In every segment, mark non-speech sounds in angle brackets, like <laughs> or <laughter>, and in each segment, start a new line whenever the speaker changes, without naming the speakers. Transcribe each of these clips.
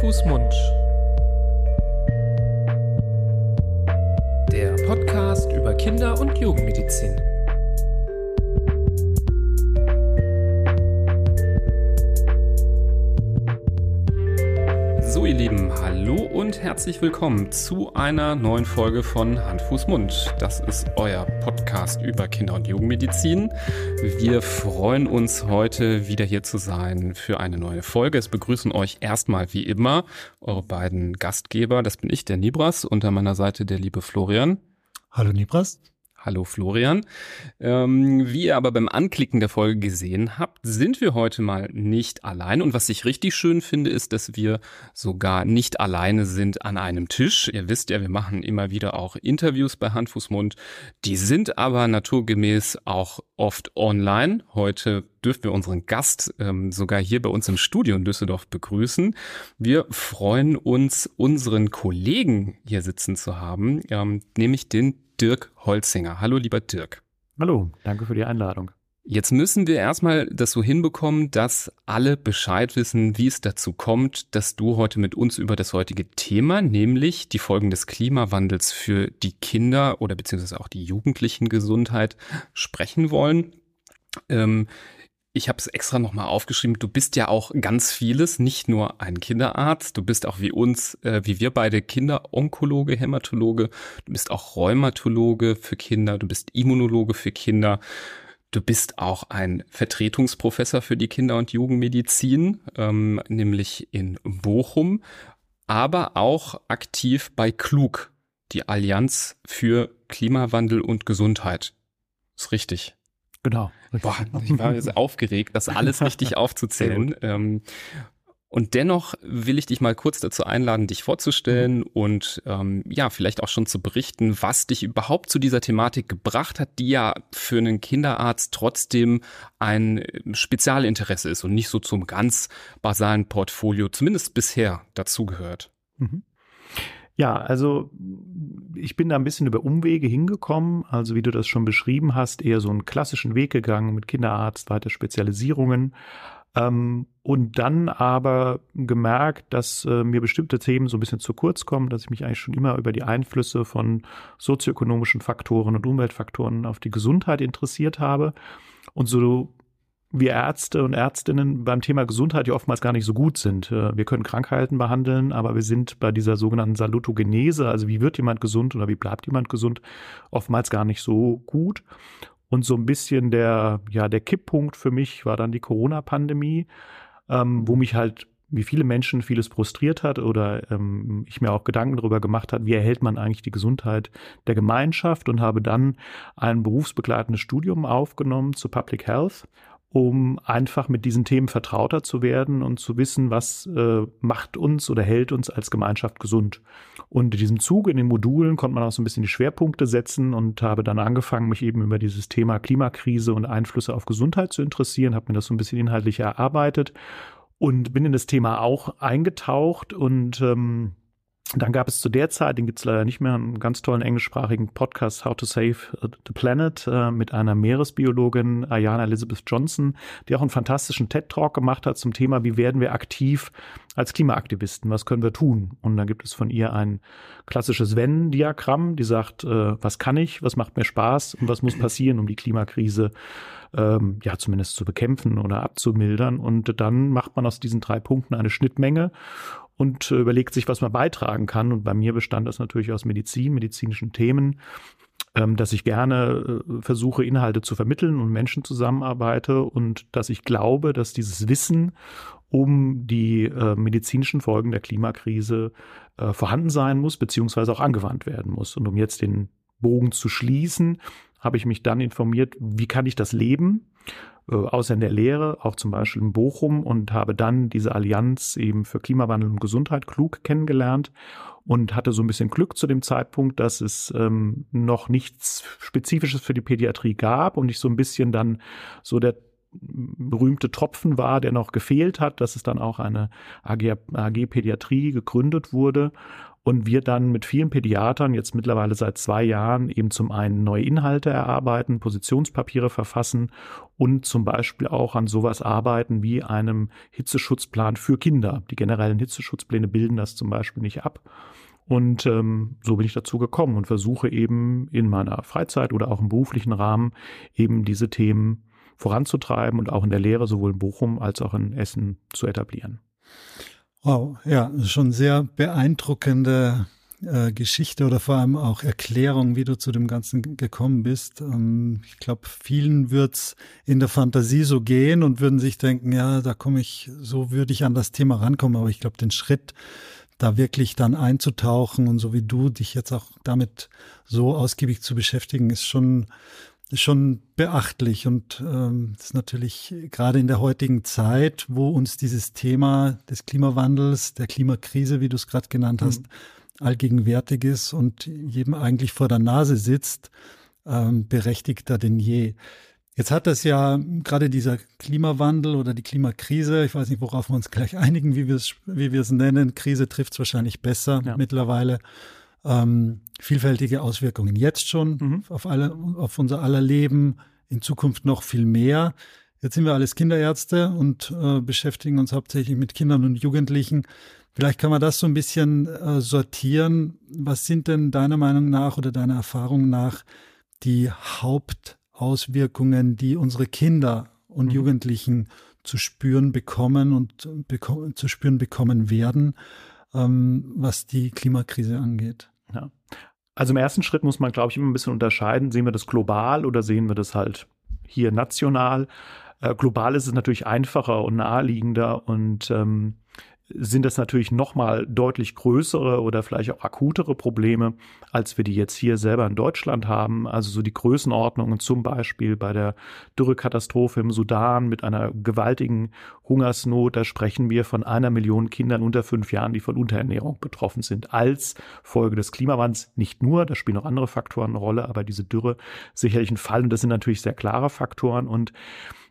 Fuß, Mund. Der Podcast über Kinder- und Jugendmedizin. So, ihr Lieben, und herzlich willkommen zu einer neuen Folge von Hand, Fuß, Mund. Das ist euer Podcast über Kinder- und Jugendmedizin. Wir freuen uns heute wieder hier zu sein für eine neue Folge. Es begrüßen euch erstmal wie immer eure beiden Gastgeber. Das bin ich, der Nibras, unter meiner Seite der liebe Florian.
Hallo Nibras.
Hallo Florian. Ähm, wie ihr aber beim Anklicken der Folge gesehen habt, sind wir heute mal nicht allein. Und was ich richtig schön finde, ist, dass wir sogar nicht alleine sind an einem Tisch. Ihr wisst ja, wir machen immer wieder auch Interviews bei Hand, Fuß, Mund. Die sind aber naturgemäß auch oft online. Heute dürfen wir unseren Gast ähm, sogar hier bei uns im Studio in Düsseldorf begrüßen. Wir freuen uns, unseren Kollegen hier sitzen zu haben, ähm, nämlich den Dirk Holzinger. Hallo, lieber Dirk.
Hallo, danke für die Einladung.
Jetzt müssen wir erstmal das so hinbekommen, dass alle Bescheid wissen, wie es dazu kommt, dass du heute mit uns über das heutige Thema, nämlich die Folgen des Klimawandels für die Kinder oder beziehungsweise auch die jugendlichen Gesundheit sprechen wollen. Ähm, ich habe es extra nochmal aufgeschrieben, du bist ja auch ganz vieles, nicht nur ein Kinderarzt, du bist auch wie uns, äh, wie wir beide Kinderonkologe, Hämatologe, du bist auch Rheumatologe für Kinder, du bist Immunologe für Kinder, du bist auch ein Vertretungsprofessor für die Kinder- und Jugendmedizin, ähm, nämlich in Bochum, aber auch aktiv bei Klug, die Allianz für Klimawandel und Gesundheit. Ist richtig.
Genau.
Boah, ich war jetzt aufgeregt, das alles richtig <laughs> aufzuzählen. Ähm, und dennoch will ich dich mal kurz dazu einladen, dich vorzustellen mhm. und ähm, ja, vielleicht auch schon zu berichten, was dich überhaupt zu dieser Thematik gebracht hat, die ja für einen Kinderarzt trotzdem ein Spezialinteresse ist und nicht so zum ganz basalen Portfolio, zumindest bisher, dazugehört. Mhm.
Ja, also ich bin da ein bisschen über Umwege hingekommen. Also wie du das schon beschrieben hast, eher so einen klassischen Weg gegangen mit Kinderarzt, weiter Spezialisierungen. Ähm, und dann aber gemerkt, dass äh, mir bestimmte Themen so ein bisschen zu kurz kommen, dass ich mich eigentlich schon immer über die Einflüsse von sozioökonomischen Faktoren und Umweltfaktoren auf die Gesundheit interessiert habe. Und so wir Ärzte und Ärztinnen beim Thema Gesundheit ja oftmals gar nicht so gut sind. Äh, wir können Krankheiten behandeln, aber wir sind bei dieser sogenannten Salutogenese, also wie wird jemand gesund oder wie bleibt jemand gesund, oftmals gar nicht so gut. Und so ein bisschen der, ja, der Kipppunkt für mich war dann die Corona-Pandemie, ähm, wo mich halt wie viele Menschen vieles frustriert hat oder ähm, ich mir auch Gedanken darüber gemacht hat, wie erhält man eigentlich die Gesundheit der Gemeinschaft und habe dann ein berufsbegleitendes Studium aufgenommen zu Public Health um einfach mit diesen Themen vertrauter zu werden und zu wissen, was äh, macht uns oder hält uns als Gemeinschaft gesund. Und in diesem Zug, in den Modulen, konnte man auch so ein bisschen die Schwerpunkte setzen und habe dann angefangen, mich eben über dieses Thema Klimakrise und Einflüsse auf Gesundheit zu interessieren, habe mir das so ein bisschen inhaltlich erarbeitet und bin in das Thema auch eingetaucht und ähm, dann gab es zu der Zeit, den gibt es leider nicht mehr, einen ganz tollen englischsprachigen Podcast How to Save the Planet äh, mit einer Meeresbiologin, Ayana Elizabeth Johnson, die auch einen fantastischen TED-Talk gemacht hat zum Thema, wie werden wir aktiv als Klimaaktivisten, was können wir tun? Und dann gibt es von ihr ein klassisches Wenn-Diagramm, die sagt, äh, was kann ich, was macht mir Spaß und was muss passieren, um die Klimakrise ähm, ja zumindest zu bekämpfen oder abzumildern. Und dann macht man aus diesen drei Punkten eine Schnittmenge und äh, überlegt sich, was man beitragen kann. Und bei mir bestand das natürlich aus Medizin, medizinischen Themen, ähm, dass ich gerne äh, versuche, Inhalte zu vermitteln und Menschen zusammenarbeite und dass ich glaube, dass dieses Wissen um die äh, medizinischen Folgen der Klimakrise vorhanden sein muss, beziehungsweise auch angewandt werden muss. Und um jetzt den Bogen zu schließen, habe ich mich dann informiert, wie kann ich das leben? Äh, außer in der Lehre, auch zum Beispiel in Bochum und habe dann diese Allianz eben für Klimawandel und Gesundheit klug kennengelernt und hatte so ein bisschen Glück zu dem Zeitpunkt, dass es ähm, noch nichts Spezifisches für die Pädiatrie gab und ich so ein bisschen dann so der berühmte Tropfen war, der noch gefehlt hat, dass es dann auch eine AG, AG Pädiatrie gegründet wurde und wir dann mit vielen Pädiatern jetzt mittlerweile seit zwei Jahren eben zum einen neue Inhalte erarbeiten, Positionspapiere verfassen und zum Beispiel auch an sowas arbeiten wie einem Hitzeschutzplan für Kinder. Die generellen Hitzeschutzpläne bilden das zum Beispiel nicht ab. Und ähm, so bin ich dazu gekommen und versuche eben in meiner Freizeit oder auch im beruflichen Rahmen eben diese Themen voranzutreiben und auch in der Lehre sowohl in Bochum als auch in Essen zu etablieren.
Wow, ja, schon sehr beeindruckende äh, Geschichte oder vor allem auch Erklärung, wie du zu dem Ganzen gekommen bist. Ähm, ich glaube, vielen wird's in der Fantasie so gehen und würden sich denken, ja, da komme ich, so würde ich an das Thema rankommen. Aber ich glaube, den Schritt, da wirklich dann einzutauchen und so wie du dich jetzt auch damit so ausgiebig zu beschäftigen, ist schon schon beachtlich und ähm, ist natürlich gerade in der heutigen Zeit, wo uns dieses Thema des Klimawandels, der Klimakrise, wie du es gerade genannt hast, mhm. allgegenwärtig ist und jedem eigentlich vor der Nase sitzt, ähm, berechtigter denn je. Jetzt hat das ja gerade dieser Klimawandel oder die Klimakrise, ich weiß nicht, worauf wir uns gleich einigen, wie wir es, wie wir es nennen. Krise trifft es wahrscheinlich besser ja. mittlerweile ähm, vielfältige Auswirkungen jetzt schon mhm. auf, alle, auf unser aller Leben, in Zukunft noch viel mehr. Jetzt sind wir alles Kinderärzte und äh, beschäftigen uns hauptsächlich mit Kindern und Jugendlichen. Vielleicht kann man das so ein bisschen äh, sortieren. Was sind denn deiner Meinung nach oder deiner Erfahrung nach die Hauptauswirkungen, die unsere Kinder und mhm. Jugendlichen zu spüren bekommen und beko zu spüren bekommen werden, ähm, was die Klimakrise angeht?
Ja. Also im ersten Schritt muss man, glaube ich, immer ein bisschen unterscheiden. Sehen wir das global oder sehen wir das halt hier national? Äh, global ist es natürlich einfacher und naheliegender und ähm, sind das natürlich nochmal deutlich größere oder vielleicht auch akutere Probleme, als wir die jetzt hier selber in Deutschland haben. Also so die Größenordnungen zum Beispiel bei der Dürrekatastrophe im Sudan mit einer gewaltigen Hungersnot. Da sprechen wir von einer Million Kindern unter fünf Jahren, die von Unterernährung betroffen sind, als Folge des Klimawandels. Nicht nur, da spielen auch andere Faktoren eine Rolle, aber diese Dürre sicherlich ein Fall. Und das sind natürlich sehr klare Faktoren und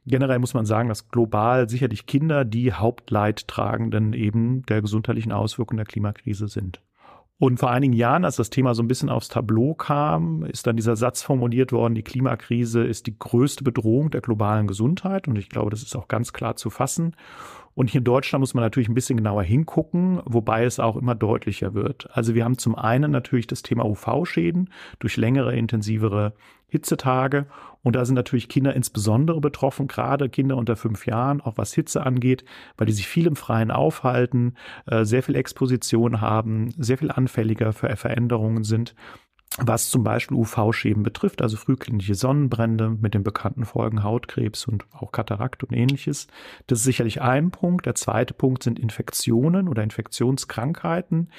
Generell muss man sagen, dass global sicherlich Kinder die Hauptleidtragenden eben der gesundheitlichen Auswirkungen der Klimakrise sind. Und vor einigen Jahren, als das Thema so ein bisschen aufs Tableau kam, ist dann dieser Satz formuliert worden, die Klimakrise ist die größte Bedrohung der globalen Gesundheit. Und ich glaube, das ist auch ganz klar zu fassen. Und hier in Deutschland muss man natürlich ein bisschen genauer hingucken, wobei es auch immer deutlicher wird. Also wir haben zum einen natürlich das Thema UV-Schäden durch längere, intensivere Hitzetage. Und da sind natürlich Kinder insbesondere betroffen, gerade Kinder unter fünf Jahren, auch was Hitze angeht, weil die sich viel im Freien aufhalten, äh, sehr viel Exposition haben, sehr viel anfälliger für Veränderungen sind was zum Beispiel UV-Schäden betrifft, also frühklinische Sonnenbrände mit den bekannten Folgen Hautkrebs und auch Katarakt und ähnliches. Das ist sicherlich ein Punkt. Der zweite Punkt sind Infektionen oder Infektionskrankheiten.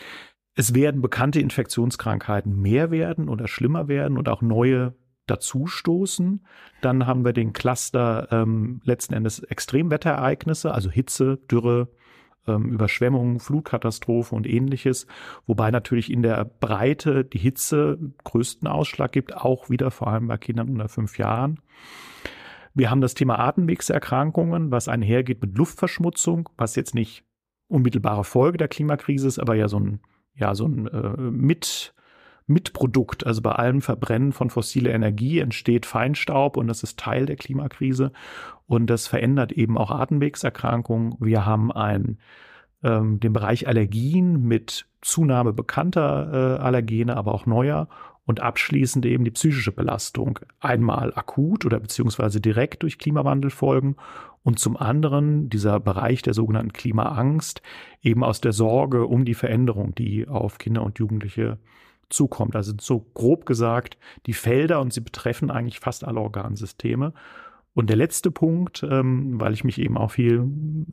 Es werden bekannte Infektionskrankheiten mehr werden oder schlimmer werden und auch neue dazustoßen. Dann haben wir den Cluster ähm, letzten Endes Extremwetterereignisse, also Hitze, Dürre, ähm, Überschwemmungen, Flutkatastrophen und ähnliches, wobei natürlich in der Breite die Hitze größten Ausschlag gibt, auch wieder vor allem bei Kindern unter fünf Jahren. Wir haben das Thema Atemwegserkrankungen, was einhergeht mit Luftverschmutzung, was jetzt nicht unmittelbare Folge der Klimakrise ist, aber ja so ein, ja, so ein äh, mit Mitprodukt. Also bei allem Verbrennen von fossiler Energie entsteht Feinstaub und das ist Teil der Klimakrise. Und das verändert eben auch Atemwegserkrankungen. Wir haben ein, ähm, den Bereich Allergien mit Zunahme bekannter äh, Allergene, aber auch neuer. Und abschließend eben die psychische Belastung. Einmal akut oder beziehungsweise direkt durch Klimawandelfolgen und zum anderen dieser Bereich der sogenannten Klimaangst eben aus der Sorge um die Veränderung, die auf Kinder und Jugendliche zukommt. Also so grob gesagt die Felder und sie betreffen eigentlich fast alle Organsysteme. Und der letzte Punkt, ähm, weil ich mich eben auch viel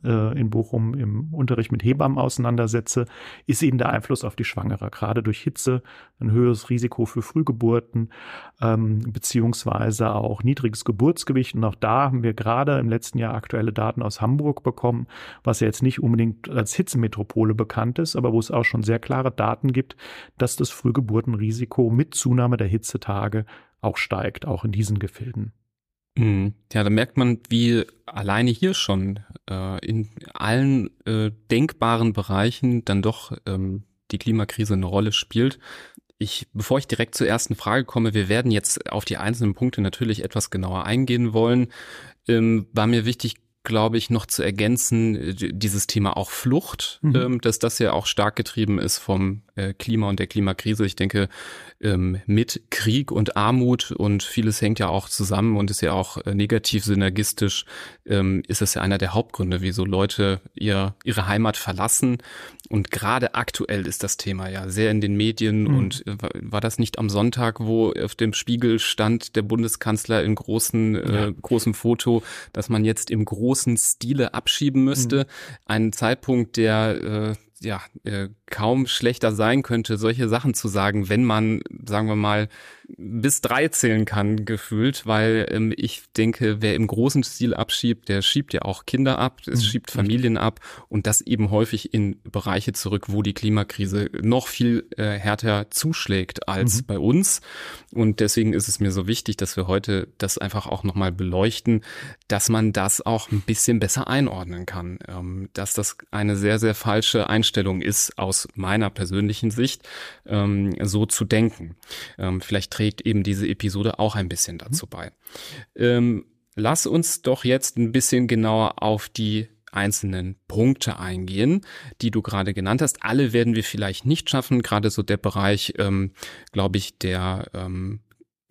äh, in Bochum im Unterricht mit Hebammen auseinandersetze, ist eben der Einfluss auf die Schwangere. Gerade durch Hitze ein höheres Risiko für Frühgeburten, ähm, beziehungsweise auch niedriges Geburtsgewicht. Und auch da haben wir gerade im letzten Jahr aktuelle Daten aus Hamburg bekommen, was ja jetzt nicht unbedingt als Hitzemetropole bekannt ist, aber wo es auch schon sehr klare Daten gibt, dass das Frühgeburtenrisiko mit Zunahme der Hitzetage auch steigt, auch in diesen Gefilden.
Mhm. Ja, da merkt man, wie alleine hier schon äh, in allen äh, denkbaren Bereichen dann doch ähm, die Klimakrise eine Rolle spielt. Ich, bevor ich direkt zur ersten Frage komme, wir werden jetzt auf die einzelnen Punkte natürlich etwas genauer eingehen wollen. Ähm, war mir wichtig, glaube ich, noch zu ergänzen, äh, dieses Thema auch Flucht, mhm. ähm, dass das ja auch stark getrieben ist vom äh, Klima und der Klimakrise. Ich denke, ähm, mit Krieg und Armut und vieles hängt ja auch zusammen und ist ja auch äh, negativ synergistisch, ähm, ist es ja einer der Hauptgründe, wieso Leute ihr, ihre Heimat verlassen. Und gerade aktuell ist das Thema ja sehr in den Medien mhm. und äh, war das nicht am Sonntag, wo auf dem Spiegel stand der Bundeskanzler in großen, ja. großem Foto, dass man jetzt im großen Stile abschieben müsste. Mhm. Ein Zeitpunkt, der ja, äh, kaum schlechter sein könnte, solche Sachen zu sagen, wenn man, sagen wir mal, bis drei zählen kann, gefühlt, weil ähm, ich denke, wer im großen Stil abschiebt, der schiebt ja auch Kinder ab, es mhm. schiebt Familien ab und das eben häufig in Bereiche zurück, wo die Klimakrise noch viel äh, härter zuschlägt als mhm. bei uns. Und deswegen ist es mir so wichtig, dass wir heute das einfach auch nochmal beleuchten, dass man das auch ein bisschen besser einordnen kann, ähm, dass das eine sehr, sehr falsche Einstellung ist aus meiner persönlichen Sicht, ähm, so zu denken. Ähm, vielleicht trägt eben diese Episode auch ein bisschen dazu mhm. bei. Ähm, lass uns doch jetzt ein bisschen genauer auf die einzelnen Punkte eingehen, die du gerade genannt hast. Alle werden wir vielleicht nicht schaffen, gerade so der Bereich, ähm, glaube ich, der ähm,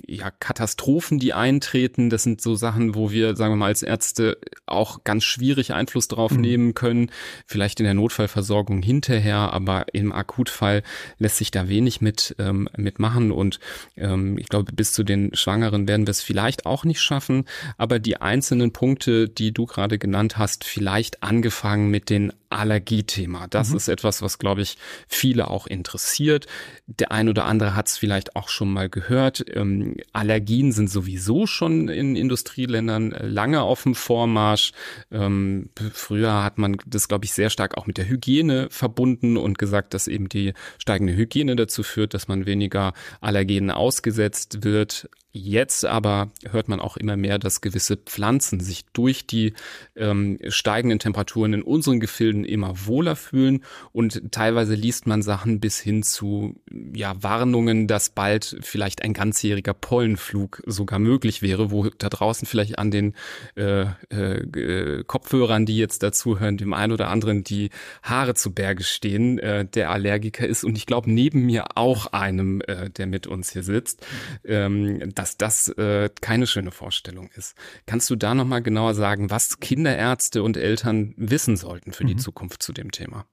ja, Katastrophen, die eintreten. Das sind so Sachen, wo wir, sagen wir mal, als Ärzte auch ganz schwierig Einfluss drauf mhm. nehmen können. Vielleicht in der Notfallversorgung hinterher, aber im Akutfall lässt sich da wenig mit, ähm, mitmachen. Und ähm, ich glaube, bis zu den Schwangeren werden wir es vielleicht auch nicht schaffen. Aber die einzelnen Punkte, die du gerade genannt hast, vielleicht angefangen mit den Allergiethema. Das mhm. ist etwas, was, glaube ich, viele auch interessiert. Der ein oder andere hat es vielleicht auch schon mal gehört. Ähm, Allergien sind sowieso schon in Industrieländern äh, lange auf dem Vormarsch. Ähm, früher hat man das, glaube ich, sehr stark auch mit der Hygiene verbunden und gesagt, dass eben die steigende Hygiene dazu führt, dass man weniger Allergenen ausgesetzt wird. Jetzt aber hört man auch immer mehr, dass gewisse Pflanzen sich durch die ähm, steigenden Temperaturen in unseren Gefilden immer wohler fühlen und teilweise liest man Sachen bis hin zu ja, Warnungen, dass bald vielleicht ein ganzjähriger Pollenflug sogar möglich wäre, wo da draußen vielleicht an den äh, äh, Kopfhörern, die jetzt dazuhören, dem einen oder anderen die Haare zu Berge stehen, äh, der Allergiker ist und ich glaube neben mir auch einem, äh, der mit uns hier sitzt. Ähm, dass das äh, keine schöne Vorstellung ist. Kannst du da nochmal genauer sagen, was Kinderärzte und Eltern wissen sollten für mhm. die Zukunft zu dem Thema?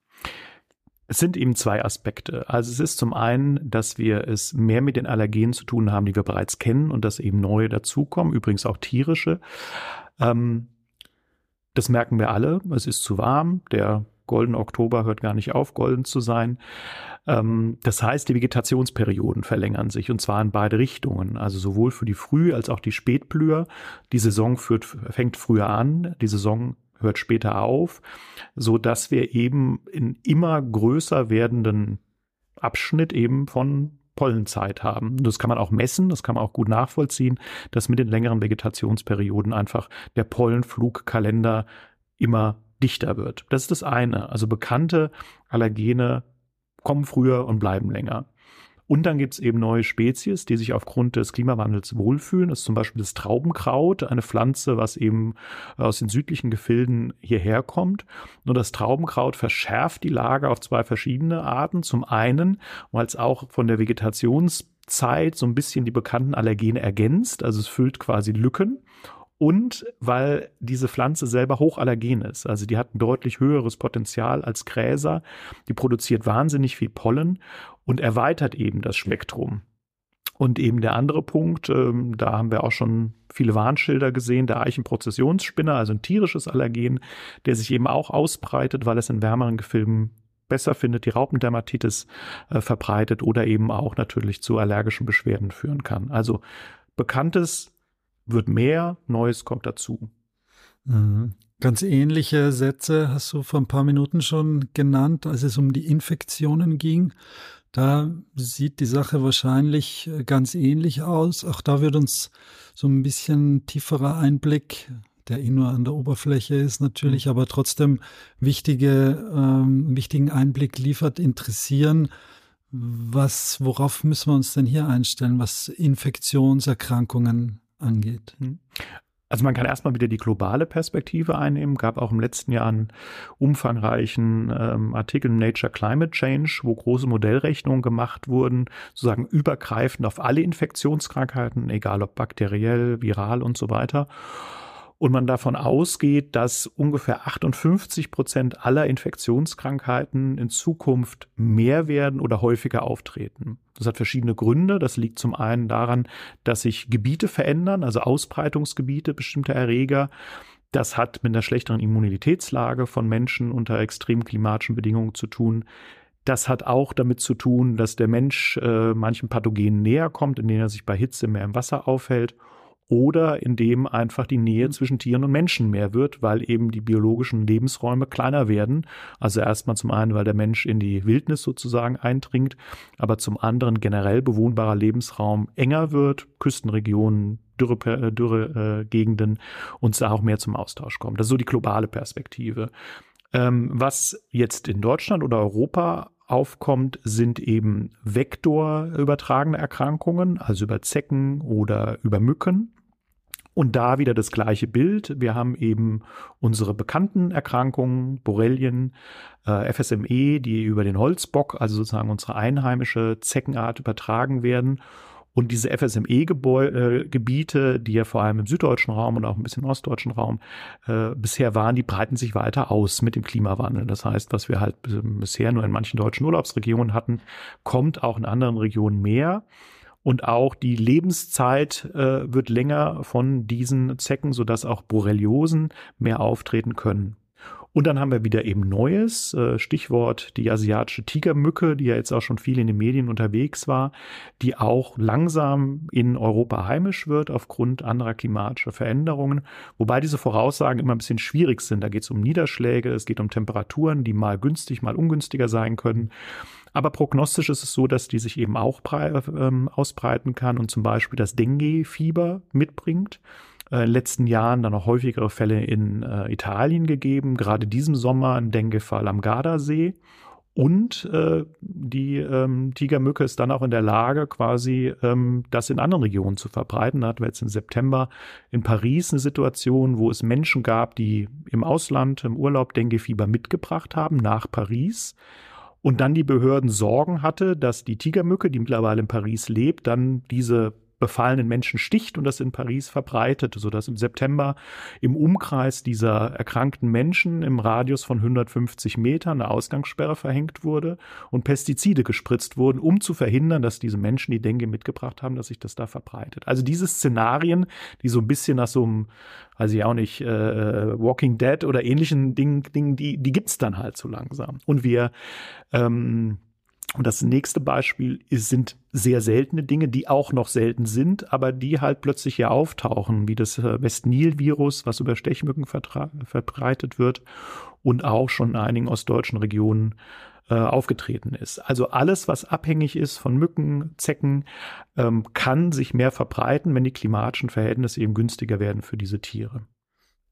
Es sind eben zwei Aspekte. Also es ist zum einen, dass wir es mehr mit den Allergenen zu tun haben, die wir bereits kennen und dass eben neue dazukommen, übrigens auch tierische. Ähm, das merken wir alle. Es ist zu warm. Der goldene Oktober hört gar nicht auf, golden zu sein. Ähm, das heißt, die Vegetationsperioden verlängern sich und zwar in beide Richtungen. Also sowohl für die Früh- als auch die Spätblüher. Die Saison führt, fängt früher an, die Saison hört später auf, so dass wir eben in immer größer werdenden Abschnitt eben von Pollenzeit haben. Das kann man auch messen, das kann man auch gut nachvollziehen, dass mit den längeren Vegetationsperioden einfach der Pollenflugkalender immer dichter wird. Das ist das eine. Also bekannte Allergene kommen früher und bleiben länger. Und dann gibt es eben neue Spezies, die sich aufgrund des Klimawandels wohlfühlen. Das ist zum Beispiel das Traubenkraut, eine Pflanze, was eben aus den südlichen Gefilden hierher kommt. Nur das Traubenkraut verschärft die Lage auf zwei verschiedene Arten. Zum einen, weil es auch von der Vegetationszeit so ein bisschen die bekannten Allergene ergänzt. Also es füllt quasi Lücken und weil diese Pflanze selber hochallergen ist. Also die hat ein deutlich höheres Potenzial als Gräser. Die produziert wahnsinnig viel Pollen und erweitert eben das Spektrum. Und eben der andere Punkt, ähm, da haben wir auch schon viele Warnschilder gesehen, der Eichenprozessionsspinner, also ein tierisches Allergen, der sich eben auch ausbreitet, weil es in wärmeren Gefilden besser findet, die Raupendermatitis äh, verbreitet oder eben auch natürlich zu allergischen Beschwerden führen kann. Also bekanntes wird mehr, Neues kommt dazu.
Mhm. Ganz ähnliche Sätze hast du vor ein paar Minuten schon genannt, als es um die Infektionen ging. Da sieht die Sache wahrscheinlich ganz ähnlich aus. Auch da wird uns so ein bisschen tieferer Einblick der eh nur an der Oberfläche ist natürlich, mhm. aber trotzdem wichtige, ähm, wichtigen Einblick liefert, interessieren. Was, worauf müssen wir uns denn hier einstellen, was Infektionserkrankungen angeht? Mhm.
Also man kann erstmal wieder die globale Perspektive einnehmen. Gab auch im letzten Jahr einen umfangreichen ähm, Artikel im Nature Climate Change, wo große Modellrechnungen gemacht wurden, sozusagen übergreifend auf alle Infektionskrankheiten, egal ob bakteriell, viral und so weiter und man davon ausgeht, dass ungefähr 58 Prozent aller Infektionskrankheiten in Zukunft mehr werden oder häufiger auftreten. Das hat verschiedene Gründe. Das liegt zum einen daran, dass sich Gebiete verändern, also Ausbreitungsgebiete bestimmter Erreger. Das hat mit einer schlechteren Immunitätslage von Menschen unter extremen klimatischen Bedingungen zu tun. Das hat auch damit zu tun, dass der Mensch äh, manchen Pathogenen näher kommt, indem er sich bei Hitze mehr im Wasser aufhält oder indem einfach die Nähe mhm. zwischen Tieren und Menschen mehr wird, weil eben die biologischen Lebensräume kleiner werden. Also erstmal zum einen, weil der Mensch in die Wildnis sozusagen eindringt, aber zum anderen generell bewohnbarer Lebensraum enger wird, Küstenregionen, dürre, dürre äh, Gegenden und es auch mehr zum Austausch kommt. Das ist so die globale Perspektive. Ähm, was jetzt in Deutschland oder Europa aufkommt, sind eben vektorübertragene Erkrankungen, also über Zecken oder über Mücken. Und da wieder das gleiche Bild. Wir haben eben unsere bekannten Erkrankungen, Borrelien, äh, FSME, die über den Holzbock, also sozusagen unsere einheimische Zeckenart übertragen werden. Und diese FSME-Gebiete, die ja vor allem im süddeutschen Raum und auch ein bisschen im ostdeutschen Raum äh, bisher waren, die breiten sich weiter aus mit dem Klimawandel. Das heißt, was wir halt bisher nur in manchen deutschen Urlaubsregionen hatten, kommt auch in anderen Regionen mehr. Und auch die Lebenszeit äh, wird länger von diesen Zecken, sodass auch Borreliosen mehr auftreten können. Und dann haben wir wieder eben Neues, äh, Stichwort die asiatische Tigermücke, die ja jetzt auch schon viel in den Medien unterwegs war, die auch langsam in Europa heimisch wird aufgrund anderer klimatischer Veränderungen. Wobei diese Voraussagen immer ein bisschen schwierig sind. Da geht es um Niederschläge, es geht um Temperaturen, die mal günstig, mal ungünstiger sein können. Aber prognostisch ist es so, dass die sich eben auch ähm, ausbreiten kann und zum Beispiel das Dengue-Fieber mitbringt in den letzten Jahren dann noch häufigere Fälle in äh, Italien gegeben, gerade diesem Sommer ein Dengue-Fall am Gardasee. Und äh, die ähm, Tigermücke ist dann auch in der Lage, quasi ähm, das in anderen Regionen zu verbreiten. Da hatten wir jetzt im September in Paris eine Situation, wo es Menschen gab, die im Ausland, im Urlaub Dengue-Fieber mitgebracht haben nach Paris. Und dann die Behörden Sorgen hatte, dass die Tigermücke, die mittlerweile in Paris lebt, dann diese befallenen Menschen sticht und das in Paris verbreitet, sodass im September im Umkreis dieser erkrankten Menschen im Radius von 150 Metern eine Ausgangssperre verhängt wurde und Pestizide gespritzt wurden, um zu verhindern, dass diese Menschen, die Dengue mitgebracht haben, dass sich das da verbreitet. Also diese Szenarien, die so ein bisschen nach so einem, weiß ich auch nicht, äh, Walking Dead oder ähnlichen Dingen, Dingen die, die gibt's dann halt so langsam. Und wir ähm, und das nächste Beispiel ist, sind sehr seltene Dinge, die auch noch selten sind, aber die halt plötzlich hier auftauchen, wie das äh, West-Nil-Virus, was über Stechmücken verbreitet wird und auch schon in einigen ostdeutschen Regionen äh, aufgetreten ist. Also alles, was abhängig ist von Mücken, Zecken, ähm, kann sich mehr verbreiten, wenn die klimatischen Verhältnisse eben günstiger werden für diese Tiere.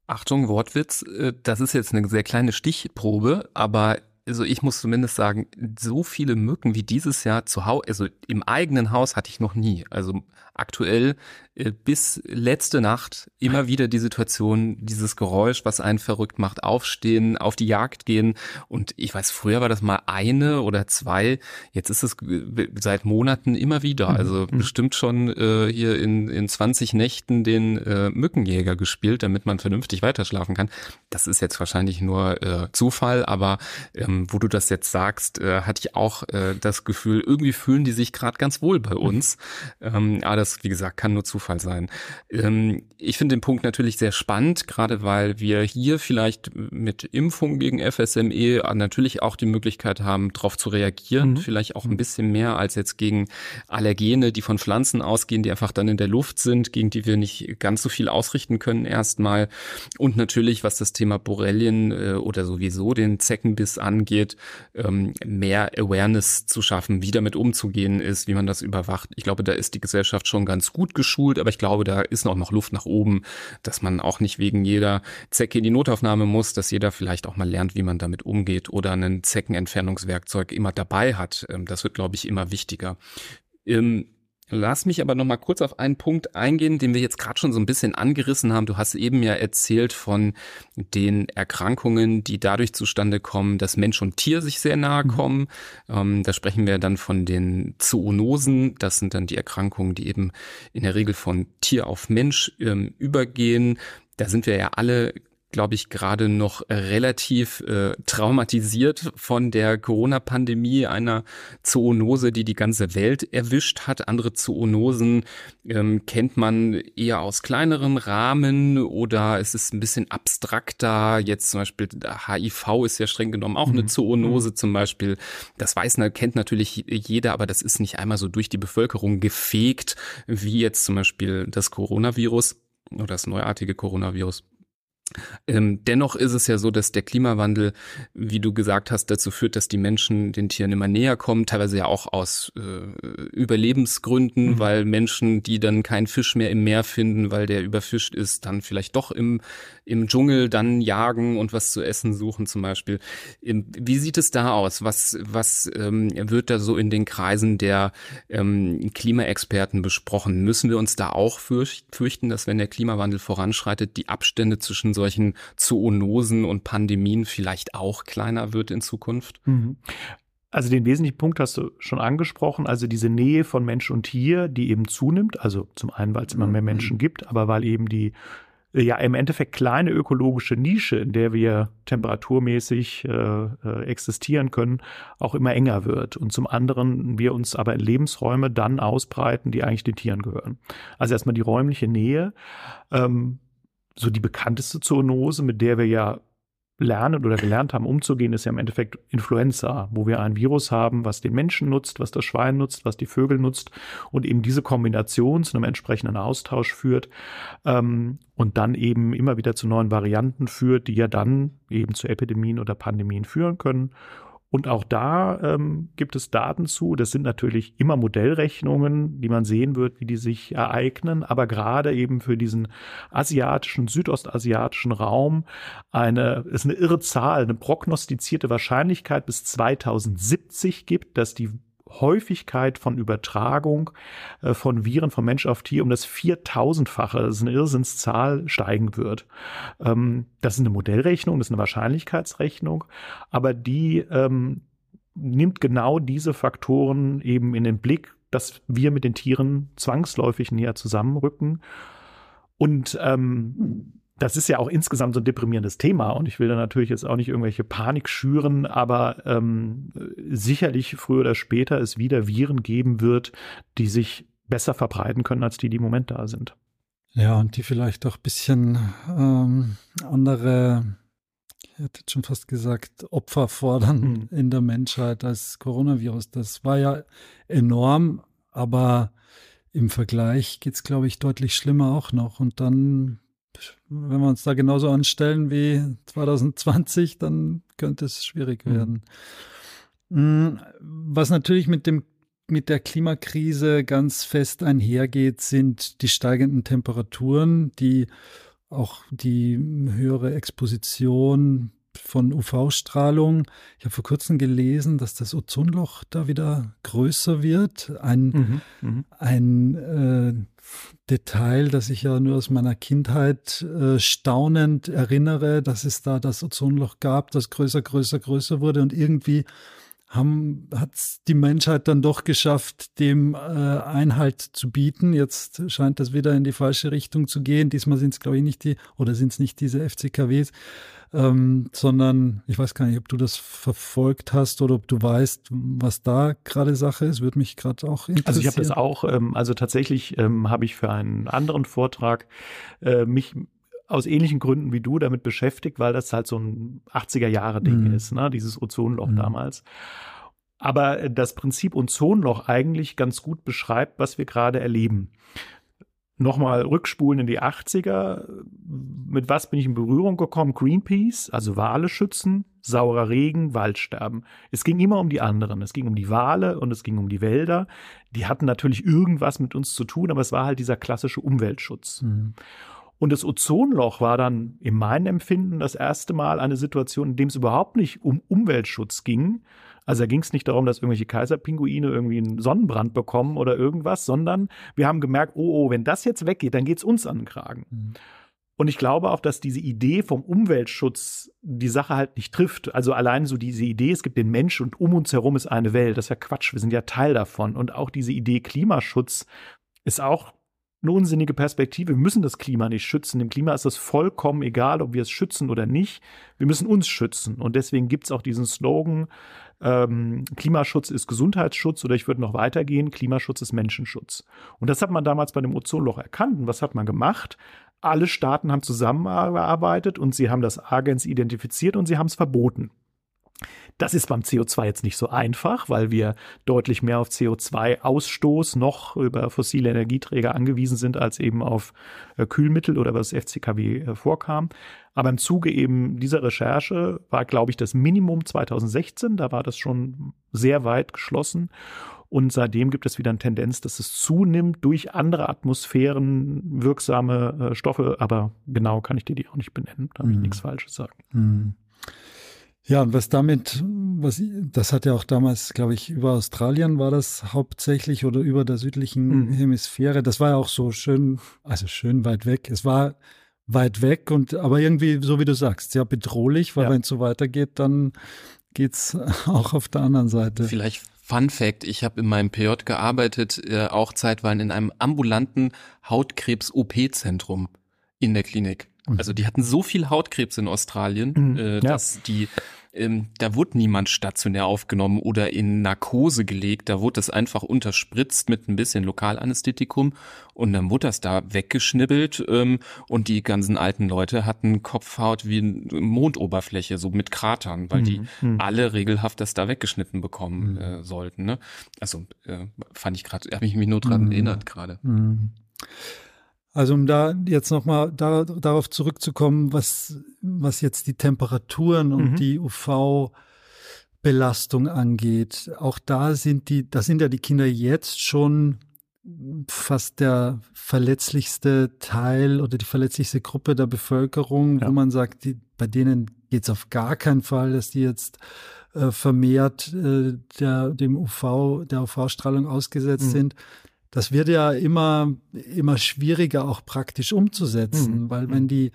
Achtung, Wortwitz, äh, das ist jetzt eine sehr kleine Stichprobe, aber also ich muss zumindest sagen, so viele Mücken wie dieses Jahr zu Hause, also im eigenen Haus hatte ich noch nie. Also aktuell bis letzte Nacht immer wieder die Situation, dieses Geräusch, was einen verrückt macht, aufstehen, auf die Jagd gehen. Und ich weiß, früher war das mal eine oder zwei. Jetzt ist es äh, seit Monaten immer wieder. Mhm. Also mhm. bestimmt schon äh, hier in, in 20 Nächten den äh, Mückenjäger gespielt, damit man vernünftig weiterschlafen kann. Das ist jetzt wahrscheinlich nur äh, Zufall, aber ähm, wo du das jetzt sagst, äh, hatte ich auch äh, das Gefühl, irgendwie fühlen die sich gerade ganz wohl bei uns. Mhm. Ähm, aber das, wie gesagt, kann nur Zufall Zufall sein. Ähm, ich finde den Punkt natürlich sehr spannend, gerade weil wir hier vielleicht mit Impfung gegen FSME natürlich auch die Möglichkeit haben, darauf zu reagieren, mhm. vielleicht auch ein bisschen mehr als jetzt gegen Allergene, die von Pflanzen ausgehen, die einfach dann in der Luft sind, gegen die wir nicht ganz so viel ausrichten können erstmal. Und natürlich, was das Thema Borrelien äh, oder sowieso den Zeckenbiss angeht, angeht, ähm, mehr Awareness zu schaffen, wie damit umzugehen ist, wie man das überwacht. Ich glaube, da ist die Gesellschaft schon ganz gut geschult, aber ich glaube, da ist auch noch Luft nach oben, dass man auch nicht wegen jeder Zecke in die Notaufnahme muss, dass jeder vielleicht auch mal lernt, wie man damit umgeht oder ein Zeckenentfernungswerkzeug immer dabei hat. Ähm, das wird, glaube ich, immer wichtiger. Ähm, Lass mich aber noch mal kurz auf einen Punkt eingehen, den wir jetzt gerade schon so ein bisschen angerissen haben. Du hast eben ja erzählt von den Erkrankungen, die dadurch zustande kommen, dass Mensch und Tier sich sehr nahe mhm. kommen. Ähm, da sprechen wir dann von den Zoonosen. Das sind dann die Erkrankungen, die eben in der Regel von Tier auf Mensch ähm, übergehen. Da sind wir ja alle glaube ich, gerade noch relativ äh, traumatisiert von der Corona-Pandemie, einer Zoonose, die die ganze Welt erwischt hat. Andere Zoonosen ähm, kennt man eher aus kleineren Rahmen oder es ist ein bisschen abstrakter. Jetzt zum Beispiel HIV ist ja streng genommen auch eine mhm. Zoonose mhm. zum Beispiel. Das weiß, kennt natürlich jeder, aber das ist nicht einmal so durch die Bevölkerung gefegt, wie jetzt zum Beispiel das Coronavirus oder das neuartige Coronavirus. Ähm, dennoch ist es ja so, dass der Klimawandel, wie du gesagt hast, dazu führt, dass die Menschen den Tieren immer näher kommen, teilweise ja auch aus äh, Überlebensgründen, mhm. weil Menschen, die dann keinen Fisch mehr im Meer finden, weil der überfischt ist, dann vielleicht doch im, im Dschungel dann jagen und was zu essen suchen zum Beispiel. Ähm, wie sieht es da aus? Was, was ähm, wird da so in den Kreisen der ähm, Klimaexperten besprochen? Müssen wir uns da auch fürchten, dass wenn der Klimawandel voranschreitet, die Abstände zwischen solchen Zoonosen und Pandemien vielleicht auch kleiner wird in Zukunft? Mhm.
Also den wesentlichen Punkt hast du schon angesprochen, also diese Nähe von Mensch und Tier, die eben zunimmt, also zum einen, weil es immer mehr mhm. Menschen gibt, aber weil eben die ja im Endeffekt kleine ökologische Nische, in der wir temperaturmäßig äh, äh, existieren können, auch immer enger wird. Und zum anderen wir uns aber in Lebensräume dann ausbreiten, die eigentlich den Tieren gehören. Also erstmal die räumliche Nähe. Ähm, so die bekannteste Zoonose, mit der wir ja lernen oder gelernt haben, umzugehen, ist ja im Endeffekt Influenza, wo wir ein Virus haben, was den Menschen nutzt, was das Schwein nutzt, was die Vögel nutzt und eben diese Kombination zu einem entsprechenden Austausch führt ähm, und dann eben immer wieder zu neuen Varianten führt, die ja dann eben zu Epidemien oder Pandemien führen können und auch da ähm, gibt es Daten zu. Das sind natürlich immer Modellrechnungen, die man sehen wird, wie die sich ereignen. Aber gerade eben für diesen asiatischen, südostasiatischen Raum eine, ist eine irre Zahl, eine prognostizierte Wahrscheinlichkeit bis 2070 gibt, dass die Häufigkeit von Übertragung äh, von Viren von Mensch auf Tier um das 4000-fache, das ist eine Irrsinnszahl, steigen wird. Ähm, das ist eine Modellrechnung, das ist eine Wahrscheinlichkeitsrechnung, aber die ähm, nimmt genau diese Faktoren eben in den Blick, dass wir mit den Tieren zwangsläufig näher zusammenrücken. Und ähm, das ist ja auch insgesamt so ein deprimierendes Thema und ich will da natürlich jetzt auch nicht irgendwelche Panik schüren, aber ähm, sicherlich früher oder später es wieder Viren geben wird, die sich besser verbreiten können als die, die im Moment da sind.
Ja, und die vielleicht auch ein bisschen ähm, andere, ich hätte jetzt schon fast gesagt, Opfer fordern mhm. in der Menschheit als Coronavirus. Das war ja enorm, aber im Vergleich geht es, glaube ich, deutlich schlimmer auch noch. Und dann wenn wir uns da genauso anstellen wie 2020, dann könnte es schwierig mhm. werden. Mhm. Was natürlich mit dem mit der Klimakrise ganz fest einhergeht, sind die steigenden Temperaturen, die auch die höhere Exposition von UV-Strahlung. Ich habe vor kurzem gelesen, dass das Ozonloch da wieder größer wird. Ein, mhm, mhm. ein äh, Detail, das ich ja nur aus meiner Kindheit äh, staunend erinnere, dass es da das Ozonloch gab, das größer, größer, größer wurde und irgendwie hat die Menschheit dann doch geschafft, dem äh, Einhalt zu bieten. Jetzt scheint das wieder in die falsche Richtung zu gehen. Diesmal sind es, glaube ich, nicht die, oder sind es nicht diese FCKWs, ähm, sondern ich weiß gar nicht, ob du das verfolgt hast oder ob du weißt, was da gerade Sache ist. Würde mich gerade auch interessieren.
Also ich habe das auch, ähm, also tatsächlich ähm, habe ich für einen anderen Vortrag äh, mich aus ähnlichen Gründen wie du damit beschäftigt, weil das halt so ein 80er Jahre Ding mhm. ist, ne? dieses Ozonloch mhm. damals. Aber das Prinzip Ozonloch eigentlich ganz gut beschreibt, was wir gerade erleben. Nochmal rückspulen in die 80er. Mit was bin ich in Berührung gekommen? Greenpeace, also Wale schützen, saurer Regen, Waldsterben. Es ging immer um die anderen. Es ging um die Wale und es ging um die Wälder. Die hatten natürlich irgendwas mit uns zu tun, aber es war halt dieser klassische Umweltschutz. Mhm. Und das Ozonloch war dann in meinem Empfinden das erste Mal eine Situation, in dem es überhaupt nicht um Umweltschutz ging. Also da ging es nicht darum, dass irgendwelche Kaiserpinguine irgendwie einen Sonnenbrand bekommen oder irgendwas, sondern wir haben gemerkt, oh, oh, wenn das jetzt weggeht, dann geht es uns an den Kragen. Mhm. Und ich glaube auch, dass diese Idee vom Umweltschutz die Sache halt nicht trifft. Also allein so diese Idee, es gibt den Mensch und um uns herum ist eine Welt. Das ist ja Quatsch. Wir sind ja Teil davon. Und auch diese Idee Klimaschutz ist auch eine unsinnige Perspektive. Wir müssen das Klima nicht schützen. Dem Klima ist es vollkommen egal, ob wir es schützen oder nicht. Wir müssen uns schützen. Und deswegen gibt es auch diesen Slogan, ähm, Klimaschutz ist Gesundheitsschutz oder ich würde noch weitergehen, Klimaschutz ist Menschenschutz. Und das hat man damals bei dem Ozonloch erkannt. Und was hat man gemacht? Alle Staaten haben zusammengearbeitet und sie haben das Agens identifiziert und sie haben es verboten. Das ist beim CO2 jetzt nicht so einfach, weil wir deutlich mehr auf CO2-Ausstoß noch über fossile Energieträger angewiesen sind, als eben auf äh, Kühlmittel oder was FCKW äh, vorkam. Aber im Zuge eben dieser Recherche war, glaube ich, das Minimum 2016. Da war das schon sehr weit geschlossen. Und seitdem gibt es wieder eine Tendenz, dass es zunimmt durch andere Atmosphären wirksame äh, Stoffe. Aber genau kann ich dir die auch nicht benennen. Da will ich mhm. nichts Falsches sagen. Mhm.
Ja, und was damit, was, das hat ja auch damals, glaube ich, über Australien war das hauptsächlich oder über der südlichen mhm. Hemisphäre. Das war ja auch so schön, also schön weit weg. Es war weit weg und aber irgendwie, so wie du sagst, sehr bedrohlich, weil ja. wenn es so weitergeht, dann geht's <laughs> auch auf der anderen Seite.
Vielleicht Fun Fact, ich habe in meinem PJ gearbeitet, äh, auch zeitweilig in einem ambulanten Hautkrebs-OP-Zentrum in der Klinik. Mhm. Also die hatten so viel Hautkrebs in Australien, mhm. äh, dass ja. die ähm, da wurde niemand stationär aufgenommen oder in Narkose gelegt. Da wurde es einfach unterspritzt mit ein bisschen Lokalanästhetikum und dann wurde das da weggeschnibbelt ähm, und die ganzen alten Leute hatten Kopfhaut wie eine Mondoberfläche, so mit Kratern, weil mhm. die mhm. alle regelhaft das da weggeschnitten bekommen mhm. äh, sollten. Ne? Also äh, fand ich gerade, habe ich mich nur dran mhm. erinnert gerade.
Also um da jetzt nochmal da, darauf zurückzukommen, was, was jetzt die Temperaturen und mhm. die UV-Belastung angeht. Auch da sind die, da sind ja die Kinder jetzt schon fast der verletzlichste Teil oder die verletzlichste Gruppe der Bevölkerung, ja. wo man sagt, die, bei denen geht es auf gar keinen Fall, dass die jetzt äh, vermehrt äh, der, dem UV, der UV-Strahlung ausgesetzt mhm. sind das wird ja immer, immer schwieriger auch praktisch umzusetzen, mhm. weil wenn mhm. die,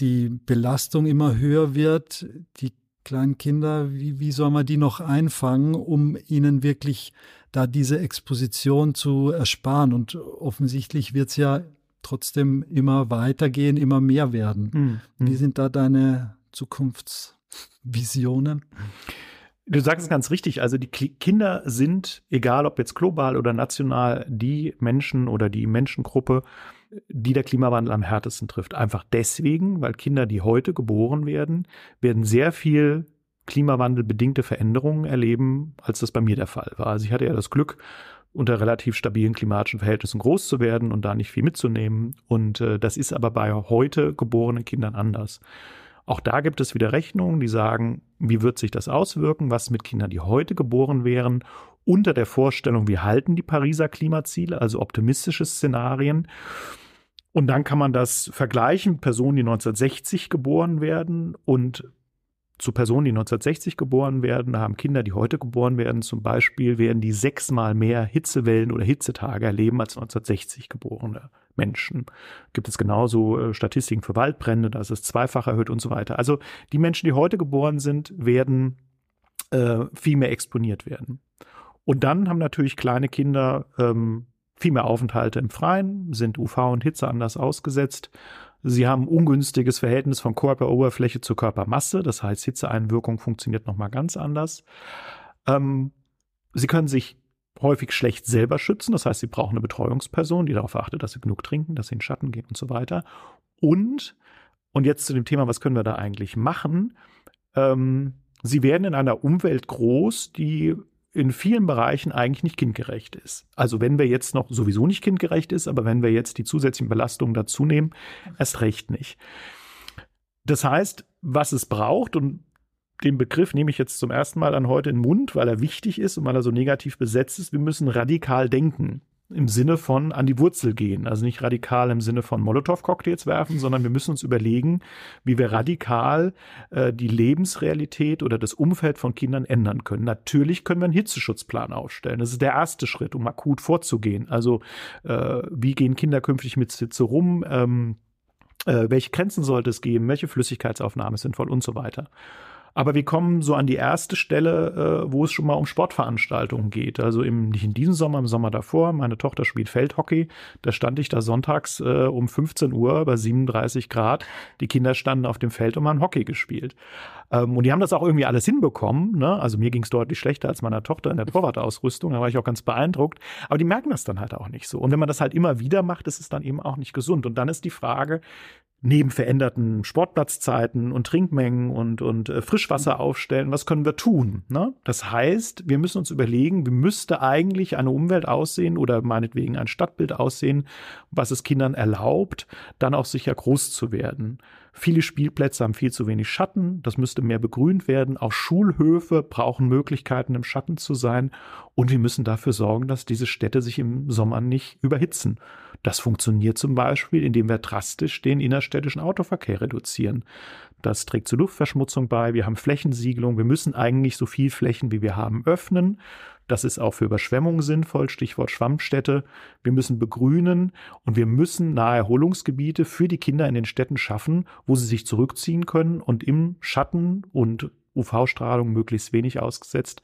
die Belastung immer höher wird, die kleinen Kinder, wie, wie soll man die noch einfangen, um ihnen wirklich da diese Exposition zu ersparen? Und offensichtlich wird es ja trotzdem immer weitergehen, immer mehr werden. Mhm. Wie mhm. sind da deine Zukunftsvisionen?
Du sagst es ganz richtig. Also die Kinder sind, egal ob jetzt global oder national, die Menschen oder die Menschengruppe, die der Klimawandel am härtesten trifft. Einfach deswegen, weil Kinder, die heute geboren werden, werden sehr viel klimawandelbedingte Veränderungen erleben, als das bei mir der Fall war. Also ich hatte ja das Glück, unter relativ stabilen klimatischen Verhältnissen groß zu werden und da nicht viel mitzunehmen. Und äh, das ist aber bei heute geborenen Kindern anders. Auch da gibt es wieder Rechnungen, die sagen, wie wird sich das auswirken, was mit Kindern, die heute geboren wären, unter der Vorstellung, wir halten die Pariser Klimaziele, also optimistische Szenarien. Und dann kann man das vergleichen Personen, die 1960 geboren werden und zu Personen, die 1960 geboren werden, haben Kinder, die heute geboren werden, zum Beispiel, werden die sechsmal mehr Hitzewellen oder Hitzetage erleben als 1960 geborene Menschen. Gibt es genauso äh, Statistiken für Waldbrände, da ist es zweifach erhöht und so weiter. Also die Menschen, die heute geboren sind, werden äh, viel mehr exponiert werden. Und dann haben natürlich kleine Kinder ähm, viel mehr Aufenthalte im Freien, sind UV und Hitze anders ausgesetzt Sie haben ein ungünstiges Verhältnis von Körperoberfläche zur Körpermasse. Das heißt, Hitzeeinwirkung funktioniert nochmal ganz anders. Ähm, Sie können sich häufig schlecht selber schützen. Das heißt, Sie brauchen eine Betreuungsperson, die darauf achtet, dass Sie genug trinken, dass Sie in Schatten gehen und so weiter. Und, und jetzt zu dem Thema, was können wir da eigentlich machen? Ähm, Sie werden in einer Umwelt groß, die in vielen Bereichen eigentlich nicht kindgerecht ist. Also wenn wir jetzt noch sowieso nicht kindgerecht ist, aber wenn wir jetzt die zusätzlichen Belastungen dazu nehmen, erst recht nicht. Das heißt, was es braucht, und den Begriff nehme ich jetzt zum ersten Mal an heute in den Mund, weil er wichtig ist und weil er so negativ besetzt ist, wir müssen radikal denken im Sinne von an die Wurzel gehen. Also nicht radikal im Sinne von Molotow-Cocktails werfen, sondern wir müssen uns überlegen, wie wir radikal äh, die Lebensrealität oder das Umfeld von Kindern ändern können. Natürlich können wir einen Hitzeschutzplan aufstellen. Das ist der erste Schritt, um akut vorzugehen. Also äh, wie gehen Kinder künftig mit Hitze rum? Ähm, äh, welche Grenzen sollte es geben? Welche Flüssigkeitsaufnahme ist sinnvoll und so weiter. Aber wir kommen so an die erste Stelle, äh, wo es schon mal um Sportveranstaltungen geht. Also im, nicht in diesem Sommer, im Sommer davor. Meine Tochter spielt Feldhockey. Da stand ich da sonntags äh, um 15 Uhr bei 37 Grad. Die Kinder standen auf dem Feld und haben Hockey gespielt. Ähm, und die haben das auch irgendwie alles hinbekommen. Ne? Also mir ging es deutlich schlechter als meiner Tochter in der Torwartausrüstung. Da war ich auch ganz beeindruckt. Aber die merken das dann halt auch nicht so. Und wenn man das halt immer wieder macht, ist es dann eben auch nicht gesund. Und dann ist die Frage, neben veränderten Sportplatzzeiten und Trinkmengen und, und äh, Frischwasser aufstellen, was können wir tun? Ne? Das heißt, wir müssen uns überlegen, wie müsste eigentlich eine Umwelt aussehen oder meinetwegen ein Stadtbild aussehen, was es Kindern erlaubt, dann auch sicher groß zu werden. Viele Spielplätze haben viel zu wenig Schatten, das müsste mehr begrünt werden. Auch Schulhöfe brauchen Möglichkeiten, im Schatten zu sein. Und wir müssen dafür sorgen, dass diese Städte sich im Sommer nicht überhitzen. Das funktioniert zum Beispiel, indem wir drastisch den innerstädtischen Autoverkehr reduzieren. Das trägt zur Luftverschmutzung bei. Wir haben Flächensiegelung. Wir müssen eigentlich so viel Flächen, wie wir haben, öffnen. Das ist auch für Überschwemmungen sinnvoll, Stichwort Schwammstätte. Wir müssen begrünen und wir müssen Naherholungsgebiete für die Kinder in den Städten schaffen, wo sie sich zurückziehen können und im Schatten und UV-Strahlung möglichst wenig ausgesetzt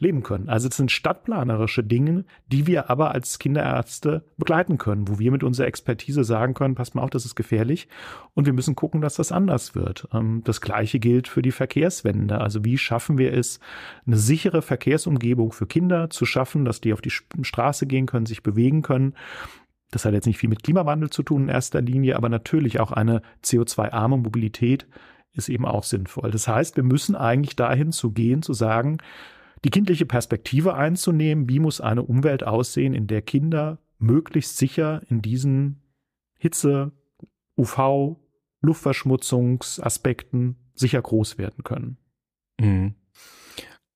leben können. Also es sind stadtplanerische Dinge, die wir aber als Kinderärzte begleiten können, wo wir mit unserer Expertise sagen können, passt mal auf, das ist gefährlich und wir müssen gucken, dass das anders wird. Ähm, das gleiche gilt für die Verkehrswende. Also wie schaffen wir es, eine sichere Verkehrsumgebung für Kinder zu schaffen, dass die auf die Straße gehen können, sich bewegen können. Das hat jetzt nicht viel mit Klimawandel zu tun in erster Linie, aber natürlich auch eine CO2-arme Mobilität ist eben auch sinnvoll. Das heißt, wir müssen eigentlich dahin zu gehen, zu sagen, die kindliche Perspektive einzunehmen, wie muss eine Umwelt aussehen, in der Kinder möglichst sicher in diesen Hitze, UV, Luftverschmutzungsaspekten sicher groß werden können.
Mhm.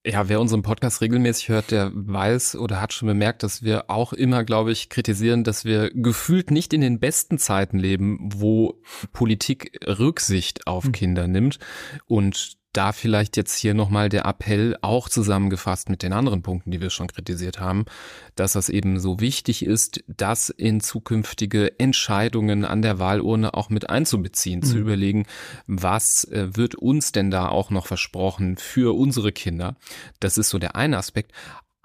Ja, wer unseren Podcast regelmäßig hört, der weiß oder hat schon bemerkt, dass wir auch immer, glaube ich, kritisieren, dass wir gefühlt nicht in den besten Zeiten leben, wo Politik Rücksicht auf hm. Kinder nimmt. Und da vielleicht jetzt hier nochmal der Appell, auch zusammengefasst mit den anderen Punkten, die wir schon kritisiert haben, dass das eben so wichtig ist, das in zukünftige Entscheidungen an der Wahlurne auch mit einzubeziehen, mhm. zu überlegen, was äh, wird uns denn da auch noch versprochen für unsere Kinder. Das ist so der eine Aspekt.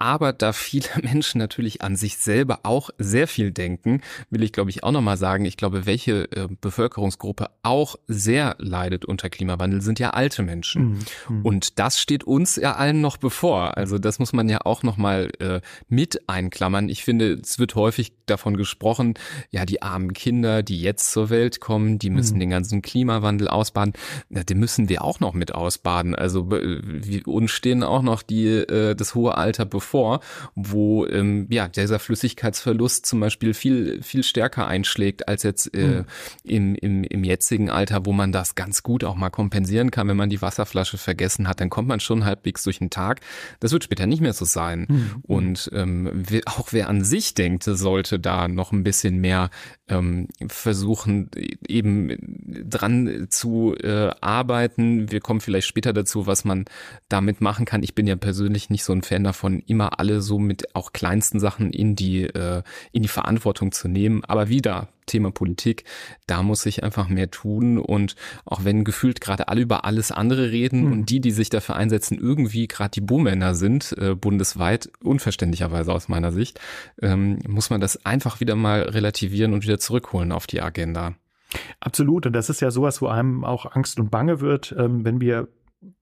Aber da viele <laughs> Menschen natürlich an sich selber auch sehr viel denken, will ich glaube ich auch nochmal sagen, ich glaube, welche äh, Bevölkerungsgruppe auch sehr leidet unter Klimawandel, sind ja alte Menschen. Mhm. mhm. Und das steht uns ja allen noch bevor. Also das muss man ja auch nochmal äh, mit einklammern. Ich finde, es wird häufig davon gesprochen, ja, die armen Kinder, die jetzt zur Welt kommen, die müssen mhm. den ganzen Klimawandel ausbaden. Na, den müssen wir auch noch mit ausbaden. Also wir, uns stehen auch noch die, äh, das hohe Alter bevor vor, wo ähm, ja dieser Flüssigkeitsverlust zum Beispiel viel viel stärker einschlägt als jetzt äh, mhm. im, im, im jetzigen Alter, wo man das ganz gut auch mal kompensieren kann, wenn man die Wasserflasche vergessen hat, dann kommt man schon halbwegs durch den Tag. Das wird später nicht mehr so sein. Mhm. Und ähm, auch wer an sich denkt, sollte da noch ein bisschen mehr ähm, versuchen, eben dran zu äh, arbeiten. Wir kommen vielleicht später dazu, was man damit machen kann. Ich bin ja persönlich nicht so ein Fan davon, immer alle so mit auch kleinsten Sachen in die, äh, in die Verantwortung zu nehmen. Aber wieder, Thema Politik, da muss sich einfach mehr tun. Und auch wenn gefühlt gerade alle über alles andere reden mhm. und die, die sich dafür einsetzen, irgendwie gerade die Buhmänner sind, äh, bundesweit, unverständlicherweise aus meiner Sicht, ähm, muss man das einfach wieder mal relativieren und wieder zurückholen auf die Agenda.
Absolut. Und das ist ja sowas, wo einem auch Angst und Bange wird, ähm, wenn wir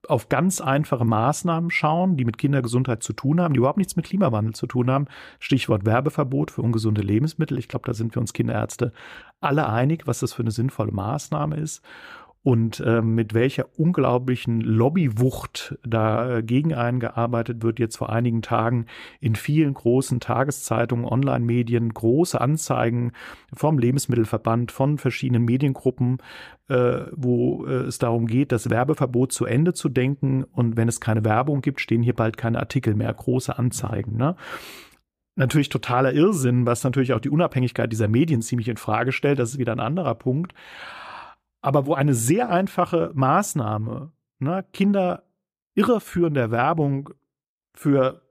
auf ganz einfache Maßnahmen schauen, die mit Kindergesundheit zu tun haben, die überhaupt nichts mit Klimawandel zu tun haben. Stichwort Werbeverbot für ungesunde Lebensmittel. Ich glaube, da sind wir uns Kinderärzte alle einig, was das für eine sinnvolle Maßnahme ist. Und äh, mit welcher unglaublichen Lobbywucht dagegen eingearbeitet wird. Jetzt vor einigen Tagen in vielen großen Tageszeitungen, Online-Medien, große Anzeigen vom Lebensmittelverband, von verschiedenen Mediengruppen, äh, wo äh, es darum geht, das Werbeverbot zu Ende zu denken. Und wenn es keine Werbung gibt, stehen hier bald keine Artikel mehr, große Anzeigen. Ne? Natürlich totaler Irrsinn, was natürlich auch die Unabhängigkeit dieser Medien ziemlich in Frage stellt. Das ist wieder ein anderer Punkt aber wo eine sehr einfache Maßnahme, ne, Kinder irreführender Werbung für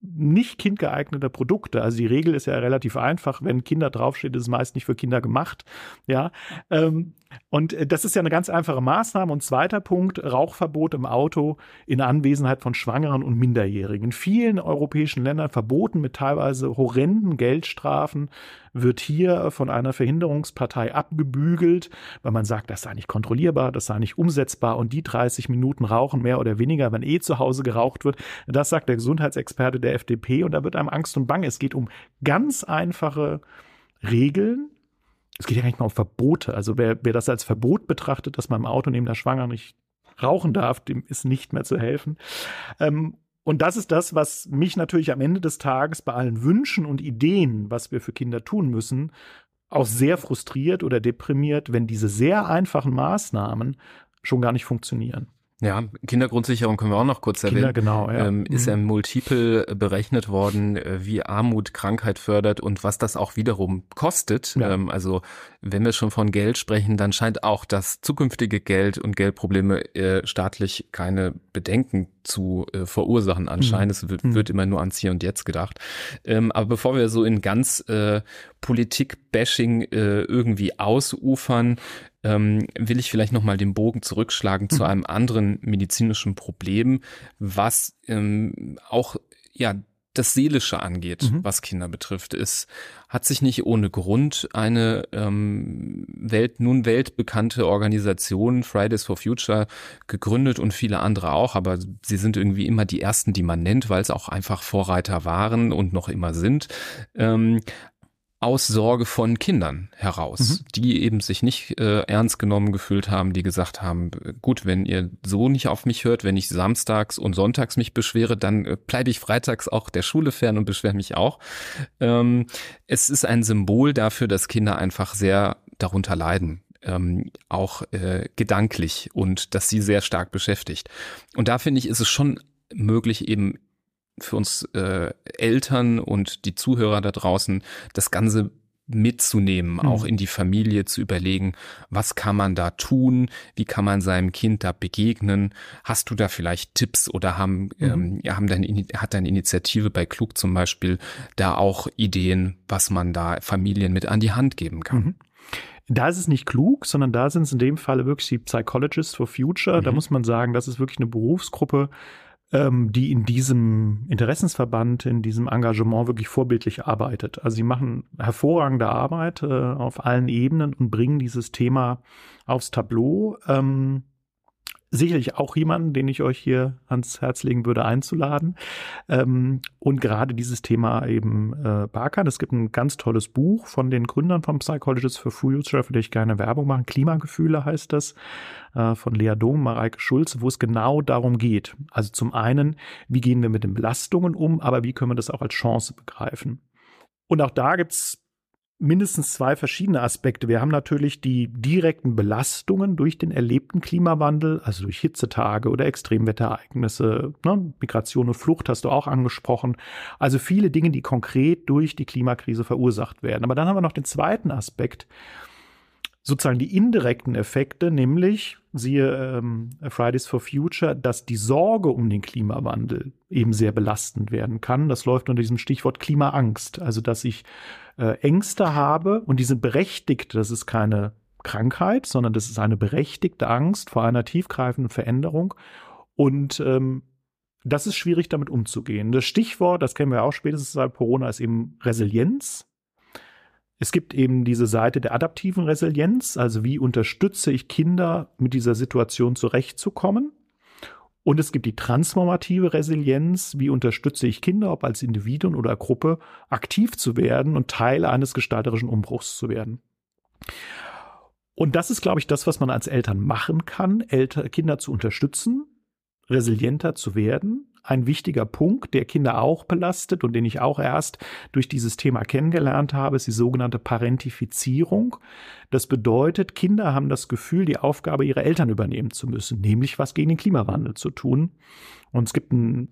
nicht kindgeeignete Produkte. Also die Regel ist ja relativ einfach. Wenn Kinder draufsteht, ist es meist nicht für Kinder gemacht. Ja. Ähm, und äh, das ist ja eine ganz einfache Maßnahme. Und zweiter Punkt, Rauchverbot im Auto in Anwesenheit von Schwangeren und Minderjährigen. In vielen europäischen Ländern verboten mit teilweise horrenden Geldstrafen wird hier von einer Verhinderungspartei abgebügelt, weil man sagt, das sei nicht kontrollierbar, das sei nicht umsetzbar und die 30 Minuten rauchen mehr oder weniger, wenn eh zu Hause geraucht wird. Das sagt der Gesundheitsexperte der FDP und da wird einem Angst und Bang. Es geht um ganz einfache Regeln, es geht ja gar nicht mal um Verbote. Also wer, wer das als Verbot betrachtet, dass man im Auto neben der Schwanger nicht rauchen darf, dem ist nicht mehr zu helfen. Ähm, und das ist das, was mich natürlich am Ende des Tages bei allen Wünschen und Ideen, was wir für Kinder tun müssen, auch sehr frustriert oder deprimiert, wenn diese sehr einfachen Maßnahmen schon gar nicht funktionieren.
Ja, Kindergrundsicherung können wir auch noch kurz Kinder, erwähnen.
genau,
ja. Ähm, ist mhm. ja multiple berechnet worden, äh, wie Armut Krankheit fördert und was das auch wiederum kostet. Ja. Ähm, also wenn wir schon von Geld sprechen, dann scheint auch das zukünftige Geld und Geldprobleme äh, staatlich keine Bedenken zu äh, verursachen anscheinend. Mhm. Es wird, mhm. wird, immer nur ans Hier und Jetzt gedacht. Ähm, aber bevor wir so in ganz äh, Politik-Bashing äh, irgendwie ausufern, ähm, will ich vielleicht nochmal den Bogen zurückschlagen mhm. zu einem anderen medizinischen Problem, was ähm, auch ja das Seelische angeht, mhm. was Kinder betrifft. Es hat sich nicht ohne Grund eine ähm, Welt, nun weltbekannte Organisation, Fridays for Future, gegründet und viele andere auch, aber sie sind irgendwie immer die ersten, die man nennt, weil es auch einfach Vorreiter waren und noch immer sind. Ähm, aus Sorge von Kindern heraus, mhm. die eben sich nicht äh, ernst genommen gefühlt haben, die gesagt haben, gut, wenn ihr so nicht auf mich hört, wenn ich samstags und sonntags mich beschwere, dann äh, bleibe ich freitags auch der Schule fern und beschwere mich auch. Ähm, es ist ein Symbol dafür, dass Kinder einfach sehr darunter leiden, ähm, auch äh, gedanklich und dass sie sehr stark beschäftigt. Und da finde ich, ist es schon möglich, eben für uns äh, Eltern und die Zuhörer da draußen das Ganze mitzunehmen, mhm. auch in die Familie zu überlegen, was kann man da tun, wie kann man seinem Kind da begegnen, hast du da vielleicht Tipps oder haben, mhm. ähm, haben deine, hat deine Initiative bei Klug zum Beispiel da auch Ideen, was man da Familien mit an die Hand geben kann? Mhm.
Da ist es nicht klug, sondern da sind es in dem Falle wirklich die Psychologists for Future. Da mhm. muss man sagen, das ist wirklich eine Berufsgruppe, ähm, die in diesem Interessensverband, in diesem Engagement wirklich vorbildlich arbeitet. Also sie machen hervorragende Arbeit äh, auf allen Ebenen und bringen dieses Thema aufs Tableau. Ähm, sicherlich auch jemanden, den ich euch hier ans Herz legen würde, einzuladen. Ähm, und gerade dieses Thema eben äh, Barkan. Es gibt ein ganz tolles Buch von den Gründern vom Psychologist for Future, für das ich gerne Werbung machen. Klimagefühle heißt das, äh, von Lea Dom, Mareike Schulz, wo es genau darum geht. Also zum einen, wie gehen wir mit den Belastungen um, aber wie können wir das auch als Chance begreifen? Und auch da gibt's mindestens zwei verschiedene Aspekte. Wir haben natürlich die direkten Belastungen durch den erlebten Klimawandel, also durch Hitzetage oder Extremwetterereignisse, ne? Migration und Flucht hast du auch angesprochen. Also viele Dinge, die konkret durch die Klimakrise verursacht werden. Aber dann haben wir noch den zweiten Aspekt, sozusagen die indirekten Effekte, nämlich, siehe ähm, Fridays for Future, dass die Sorge um den Klimawandel eben sehr belastend werden kann. Das läuft unter diesem Stichwort Klimaangst. Also, dass ich äh, Ängste habe und die sind berechtigt. Das ist keine Krankheit, sondern das ist eine berechtigte Angst vor einer tiefgreifenden Veränderung. Und ähm, das ist schwierig, damit umzugehen. Das Stichwort, das kennen wir auch spätestens seit Corona, ist eben Resilienz. Es gibt eben diese Seite der adaptiven Resilienz, also wie unterstütze ich Kinder, mit dieser Situation zurechtzukommen. Und es gibt die transformative Resilienz, wie unterstütze ich Kinder, ob als Individuen oder Gruppe, aktiv zu werden und Teil eines gestalterischen Umbruchs zu werden. Und das ist, glaube ich, das, was man als Eltern machen kann, Elter, Kinder zu unterstützen, resilienter zu werden. Ein wichtiger Punkt, der Kinder auch belastet und den ich auch erst durch dieses Thema kennengelernt habe, ist die sogenannte Parentifizierung. Das bedeutet, Kinder haben das Gefühl, die Aufgabe ihrer Eltern übernehmen zu müssen, nämlich was gegen den Klimawandel zu tun. Und es gibt ein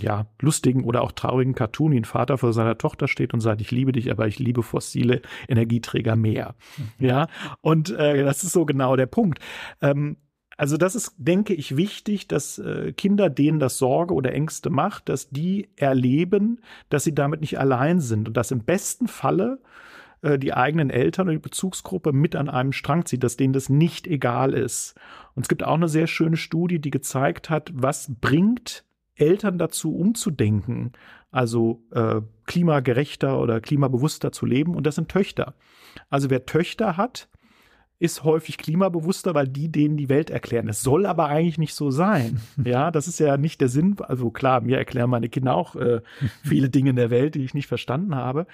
ja, lustigen oder auch traurigen Cartoon, wie ein Vater vor seiner Tochter steht und sagt, ich liebe dich, aber ich liebe fossile Energieträger mehr. Mhm. Ja, und äh, das ist so genau der Punkt. Ähm, also das ist, denke ich, wichtig, dass äh, Kinder, denen das Sorge oder Ängste macht, dass die erleben, dass sie damit nicht allein sind und dass im besten Falle äh, die eigenen Eltern oder die Bezugsgruppe mit an einem Strang zieht, dass denen das nicht egal ist. Und es gibt auch eine sehr schöne Studie, die gezeigt hat, was bringt Eltern dazu umzudenken, also äh, klimagerechter oder klimabewusster zu leben. Und das sind Töchter. Also wer Töchter hat, ist häufig klimabewusster, weil die denen die Welt erklären. Es soll aber eigentlich nicht so sein. <laughs> Ja, das ist ja nicht der Sinn. Also klar, mir erklären meine Kinder auch äh, <laughs> viele Dinge in der Welt, die ich nicht verstanden habe.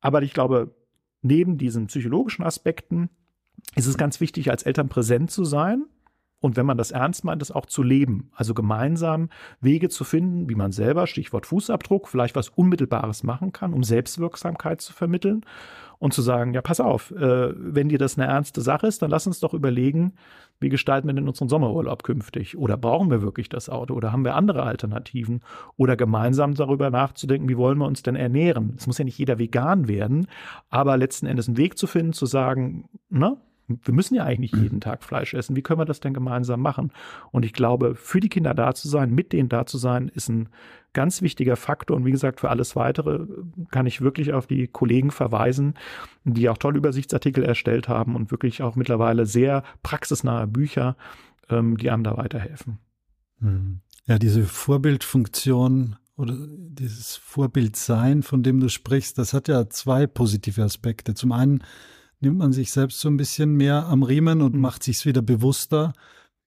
Aber ich glaube, neben diesen psychologischen Aspekten ist es ganz wichtig, als Eltern präsent zu sein und wenn man das ernst meint, das auch zu leben. Also gemeinsam Wege zu finden, wie man selber, Stichwort Fußabdruck, vielleicht was Unmittelbares machen kann, um Selbstwirksamkeit zu vermitteln und zu sagen, ja, pass auf, äh, wenn dir das eine ernste Sache ist, dann lass uns doch überlegen, wie gestalten wir denn unseren Sommerurlaub künftig? Oder brauchen wir wirklich das Auto? Oder haben wir andere Alternativen? Oder gemeinsam darüber nachzudenken, wie wollen wir uns denn ernähren? Es muss ja nicht jeder vegan werden, aber letzten Endes einen Weg zu finden, zu sagen, ne, wir müssen ja eigentlich nicht jeden Tag Fleisch essen. Wie können wir das denn gemeinsam machen? Und ich glaube, für die Kinder da zu sein, mit denen da zu sein, ist ein ganz wichtiger Faktor. Und wie gesagt, für alles weitere kann ich wirklich auf die Kollegen verweisen, die auch tolle Übersichtsartikel erstellt haben und wirklich auch mittlerweile sehr praxisnahe Bücher, ähm, die einem da weiterhelfen.
Hm. Ja, diese Vorbildfunktion oder dieses Vorbildsein, von dem du sprichst, das hat ja zwei positive Aspekte. Zum einen nimmt man sich selbst so ein bisschen mehr am Riemen und mhm. macht sich wieder bewusster.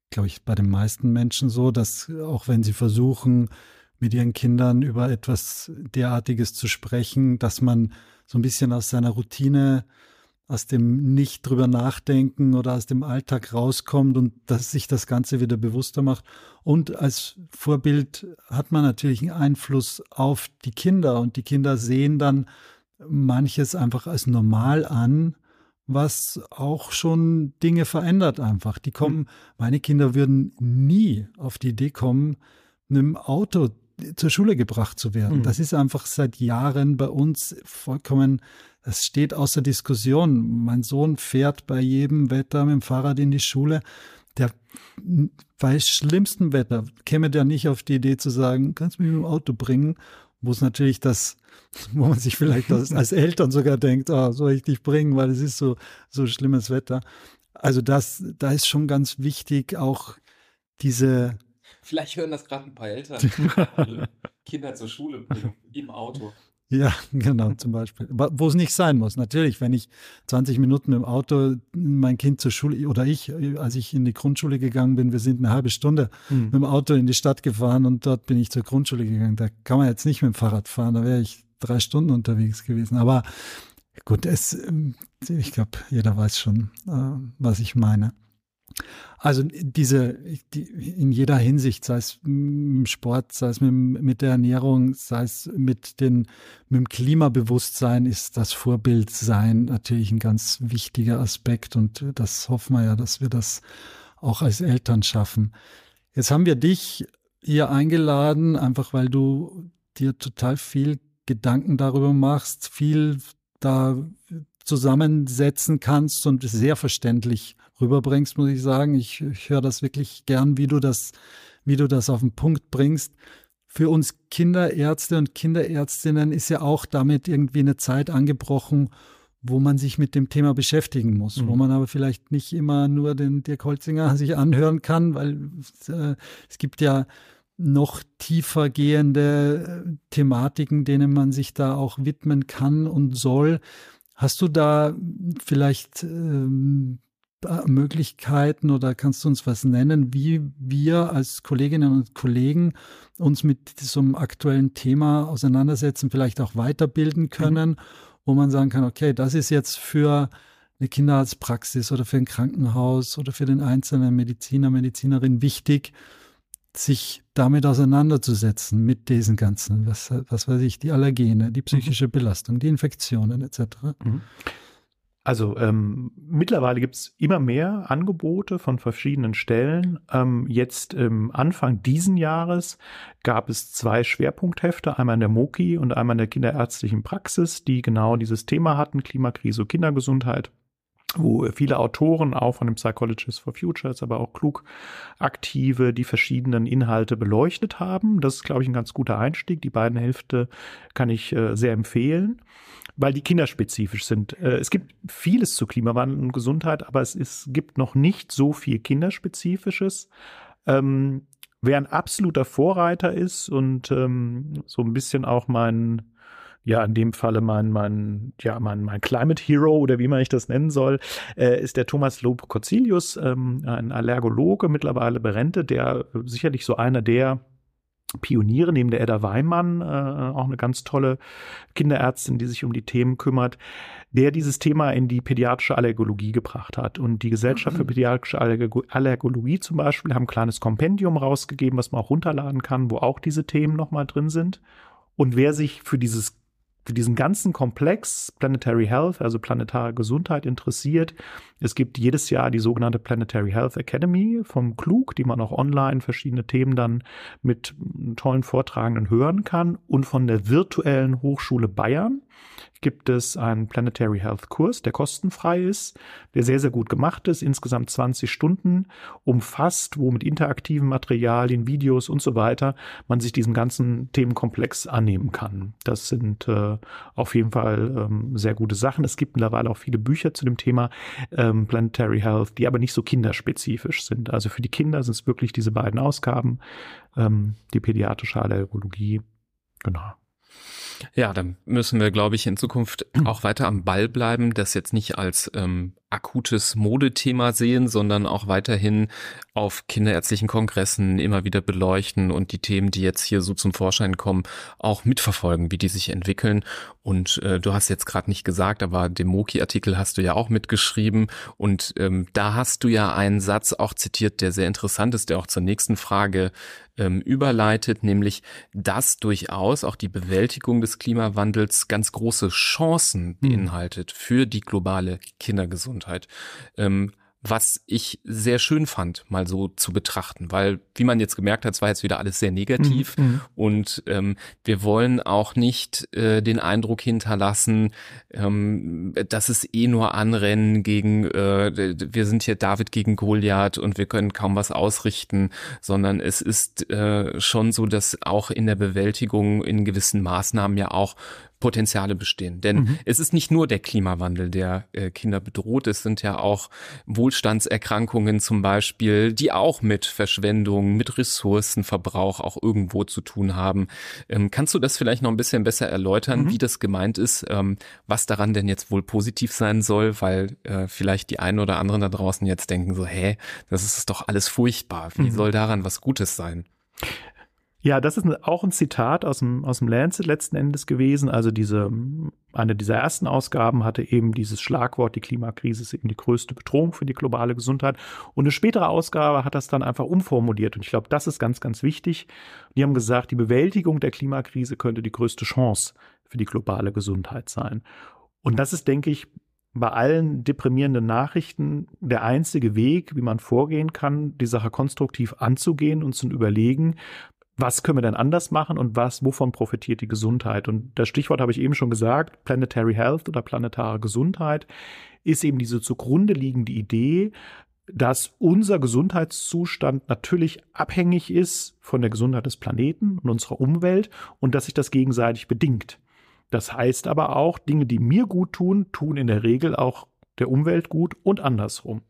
Glaube ich, bei den meisten Menschen so, dass auch wenn sie versuchen, mit ihren Kindern über etwas derartiges zu sprechen, dass man so ein bisschen aus seiner Routine, aus dem nicht drüber nachdenken oder aus dem Alltag rauskommt und dass sich das Ganze wieder bewusster macht. Und als Vorbild hat man natürlich einen Einfluss auf die Kinder und die Kinder sehen dann manches einfach als normal an was auch schon Dinge verändert einfach. Die kommen, meine Kinder würden nie auf die Idee kommen, einem Auto zur Schule gebracht zu werden. Mhm. Das ist einfach seit Jahren bei uns vollkommen, das steht außer Diskussion. Mein Sohn fährt bei jedem Wetter mit dem Fahrrad in die Schule. Der bei schlimmstem Wetter käme der nicht auf die Idee zu sagen, kannst du mich mit dem Auto bringen, wo es natürlich das <laughs> wo man sich vielleicht als, als Eltern sogar denkt, oh, soll ich dich bringen, weil es ist so, so schlimmes Wetter. Also das, da ist schon ganz wichtig auch diese.
Vielleicht hören das gerade ein paar Eltern. <laughs> Kinder zur Schule bringen, im Auto.
Ja, <laughs> genau, zum Beispiel. Wo es nicht sein muss. Natürlich, wenn ich 20 Minuten im Auto mein Kind zur Schule oder ich, als ich in die Grundschule gegangen bin, wir sind eine halbe Stunde mhm. mit dem Auto in die Stadt gefahren und dort bin ich zur Grundschule gegangen. Da kann man jetzt nicht mit dem Fahrrad fahren, da wäre ich drei Stunden unterwegs gewesen. Aber gut, es, ähm, ich glaube, jeder weiß schon, äh, was ich meine. Also diese, die, in jeder Hinsicht, sei es im Sport, sei es mit, mit der Ernährung, sei es mit, den, mit dem Klimabewusstsein, ist das Vorbildsein natürlich ein ganz wichtiger Aspekt und das hoffen wir ja, dass wir das auch als Eltern schaffen. Jetzt haben wir dich hier eingeladen, einfach weil du dir total viel Gedanken darüber machst, viel da zusammensetzen kannst und sehr verständlich rüberbringst, muss ich sagen. Ich, ich höre das wirklich gern, wie du das, wie du das auf den Punkt bringst. Für uns Kinderärzte und Kinderärztinnen ist ja auch damit irgendwie eine Zeit angebrochen, wo man sich mit dem Thema beschäftigen muss, mhm. wo man aber vielleicht nicht immer nur den Dirk Holzinger <laughs> sich anhören kann, weil äh, es gibt ja noch tiefer gehende äh, Thematiken, denen man sich da auch widmen kann und soll. Hast du da vielleicht ähm, Möglichkeiten oder kannst du uns was nennen, wie wir als Kolleginnen und Kollegen uns mit diesem aktuellen Thema auseinandersetzen, vielleicht auch weiterbilden können, mhm. wo man sagen kann, okay, das ist jetzt für eine Kinderarztpraxis oder für ein Krankenhaus oder für den einzelnen Mediziner, Medizinerin wichtig, sich damit auseinanderzusetzen, mit diesen ganzen, was, was weiß ich, die Allergene, die psychische mhm. Belastung, die Infektionen etc. Mhm.
Also ähm, mittlerweile gibt es immer mehr Angebote von verschiedenen Stellen. Ähm, jetzt ähm, Anfang diesen Jahres gab es zwei Schwerpunkthefte, einmal in der MOKI und einmal in der kinderärztlichen Praxis, die genau dieses Thema hatten, Klimakrise, Kindergesundheit wo viele Autoren, auch von dem Psychologist for Futures, aber auch klug aktive, die verschiedenen Inhalte beleuchtet haben. Das ist, glaube ich, ein ganz guter Einstieg. Die beiden Hälfte kann ich äh, sehr empfehlen, weil die kinderspezifisch sind. Äh, es gibt vieles zu Klimawandel und Gesundheit, aber es ist, gibt noch nicht so viel kinderspezifisches. Ähm, wer ein absoluter Vorreiter ist und ähm, so ein bisschen auch mein ja in dem Falle mein, mein, ja, mein, mein Climate Hero oder wie man ich das nennen soll, äh, ist der Thomas Lob Corzilius, ähm, ein Allergologe, mittlerweile berentet, der äh, sicherlich so einer der Pioniere neben der Edda Weimann, äh, auch eine ganz tolle Kinderärztin, die sich um die Themen kümmert, der dieses Thema in die pädiatrische Allergologie gebracht hat. Und die Gesellschaft für mhm. pädiatrische Allergologie zum Beispiel haben ein kleines Kompendium rausgegeben, was man auch runterladen kann, wo auch diese Themen nochmal drin sind. Und wer sich für dieses für diesen ganzen Komplex Planetary Health, also planetare Gesundheit interessiert. Es gibt jedes Jahr die sogenannte Planetary Health Academy vom Klug, die man auch online verschiedene Themen dann mit tollen Vortragenden hören kann. Und von der virtuellen Hochschule Bayern gibt es einen Planetary Health Kurs, der kostenfrei ist, der sehr, sehr gut gemacht ist, insgesamt 20 Stunden umfasst, wo mit interaktiven Materialien, Videos und so weiter man sich diesem ganzen Themenkomplex annehmen kann. Das sind äh, auf jeden Fall ähm, sehr gute Sachen. Es gibt mittlerweile auch viele Bücher zu dem Thema ähm, Planetary Health, die aber nicht so kinderspezifisch sind. Also für die Kinder sind es wirklich diese beiden Ausgaben, ähm, die pädiatrische Allergologie. Genau.
Ja, dann müssen wir, glaube ich, in Zukunft auch weiter am Ball bleiben, das jetzt nicht als ähm, akutes Modethema sehen, sondern auch weiterhin auf kinderärztlichen Kongressen immer wieder beleuchten und die Themen, die jetzt hier so zum Vorschein kommen, auch mitverfolgen, wie die sich entwickeln. Und äh, du hast jetzt gerade nicht gesagt, aber den Moki-Artikel hast du ja auch mitgeschrieben und ähm, da hast du ja einen Satz auch zitiert, der sehr interessant ist, der auch zur nächsten Frage ähm, überleitet, nämlich, dass durchaus auch die Bewältigung des Klimawandels ganz große Chancen hm. beinhaltet für die globale Kindergesundheit. Ähm, was ich sehr schön fand, mal so zu betrachten, weil, wie man jetzt gemerkt hat, es war jetzt wieder alles sehr negativ mhm. mhm. und ähm, wir wollen auch nicht äh, den Eindruck hinterlassen, ähm, dass es eh nur Anrennen gegen, äh, wir sind hier David gegen Goliath und wir können kaum was ausrichten, sondern es ist äh, schon so, dass auch in der Bewältigung in gewissen Maßnahmen ja auch Potenziale bestehen. Denn mhm. es ist nicht nur der Klimawandel, der äh, Kinder bedroht. Es sind ja auch Wohlstandserkrankungen zum Beispiel, die auch mit Verschwendung, mit Ressourcenverbrauch auch irgendwo zu tun haben. Ähm, kannst du das vielleicht noch ein bisschen besser erläutern, mhm. wie das gemeint ist, ähm, was daran denn jetzt wohl positiv sein soll? Weil äh, vielleicht die einen oder anderen da draußen jetzt denken so, hä, das ist doch alles furchtbar. Wie mhm. soll daran was Gutes sein?
Ja, das ist auch ein Zitat aus dem, aus dem Lancet letzten Endes gewesen. Also diese, eine dieser ersten Ausgaben hatte eben dieses Schlagwort, die Klimakrise ist eben die größte Bedrohung für die globale Gesundheit. Und eine spätere Ausgabe hat das dann einfach umformuliert. Und ich glaube, das ist ganz, ganz wichtig. Die haben gesagt, die Bewältigung der Klimakrise könnte die größte Chance für die globale Gesundheit sein. Und das ist, denke ich, bei allen deprimierenden Nachrichten der einzige Weg, wie man vorgehen kann, die Sache konstruktiv anzugehen und zu überlegen, was können wir denn anders machen und was, wovon profitiert die Gesundheit? Und das Stichwort habe ich eben schon gesagt, Planetary Health oder planetare Gesundheit ist eben diese zugrunde liegende Idee, dass unser Gesundheitszustand natürlich abhängig ist von der Gesundheit des Planeten und unserer Umwelt und dass sich das gegenseitig bedingt. Das heißt aber auch, Dinge, die mir gut tun, tun in der Regel auch der Umwelt gut und andersrum.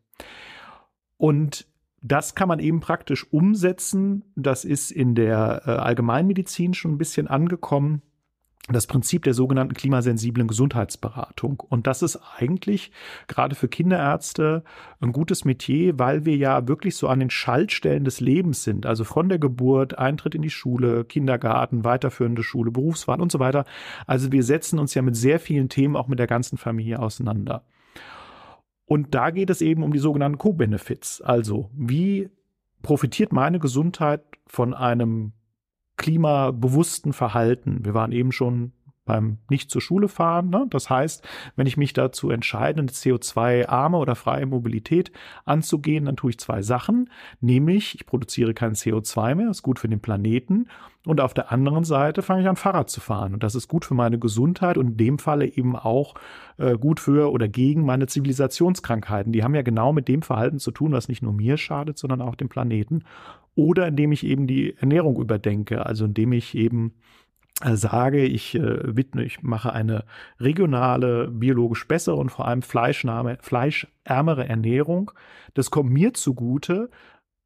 Und das kann man eben praktisch umsetzen. Das ist in der äh, Allgemeinmedizin schon ein bisschen angekommen. Das Prinzip der sogenannten klimasensiblen Gesundheitsberatung. Und das ist eigentlich gerade für Kinderärzte ein gutes Metier, weil wir ja wirklich so an den Schaltstellen des Lebens sind. Also von der Geburt, Eintritt in die Schule, Kindergarten, weiterführende Schule, Berufswahl und so weiter. Also wir setzen uns ja mit sehr vielen Themen auch mit der ganzen Familie auseinander. Und da geht es eben um die sogenannten Co-Benefits. Also, wie profitiert meine Gesundheit von einem klimabewussten Verhalten? Wir waren eben schon beim nicht zur Schule fahren. Ne? Das heißt, wenn ich mich dazu entscheide, eine CO2-arme oder freie Mobilität anzugehen, dann tue ich zwei Sachen. Nämlich, ich produziere kein CO2 mehr, ist gut für den Planeten. Und auf der anderen Seite fange ich an, Fahrrad zu fahren. Und das ist gut für meine Gesundheit und in dem Falle eben auch äh, gut für oder gegen meine Zivilisationskrankheiten. Die haben ja genau mit dem Verhalten zu tun, was nicht nur mir schadet, sondern auch dem Planeten. Oder indem ich eben die Ernährung überdenke, also indem ich eben sage, ich äh, widme, ich mache eine regionale, biologisch bessere und vor allem fleischärmere Ernährung. Das kommt mir zugute,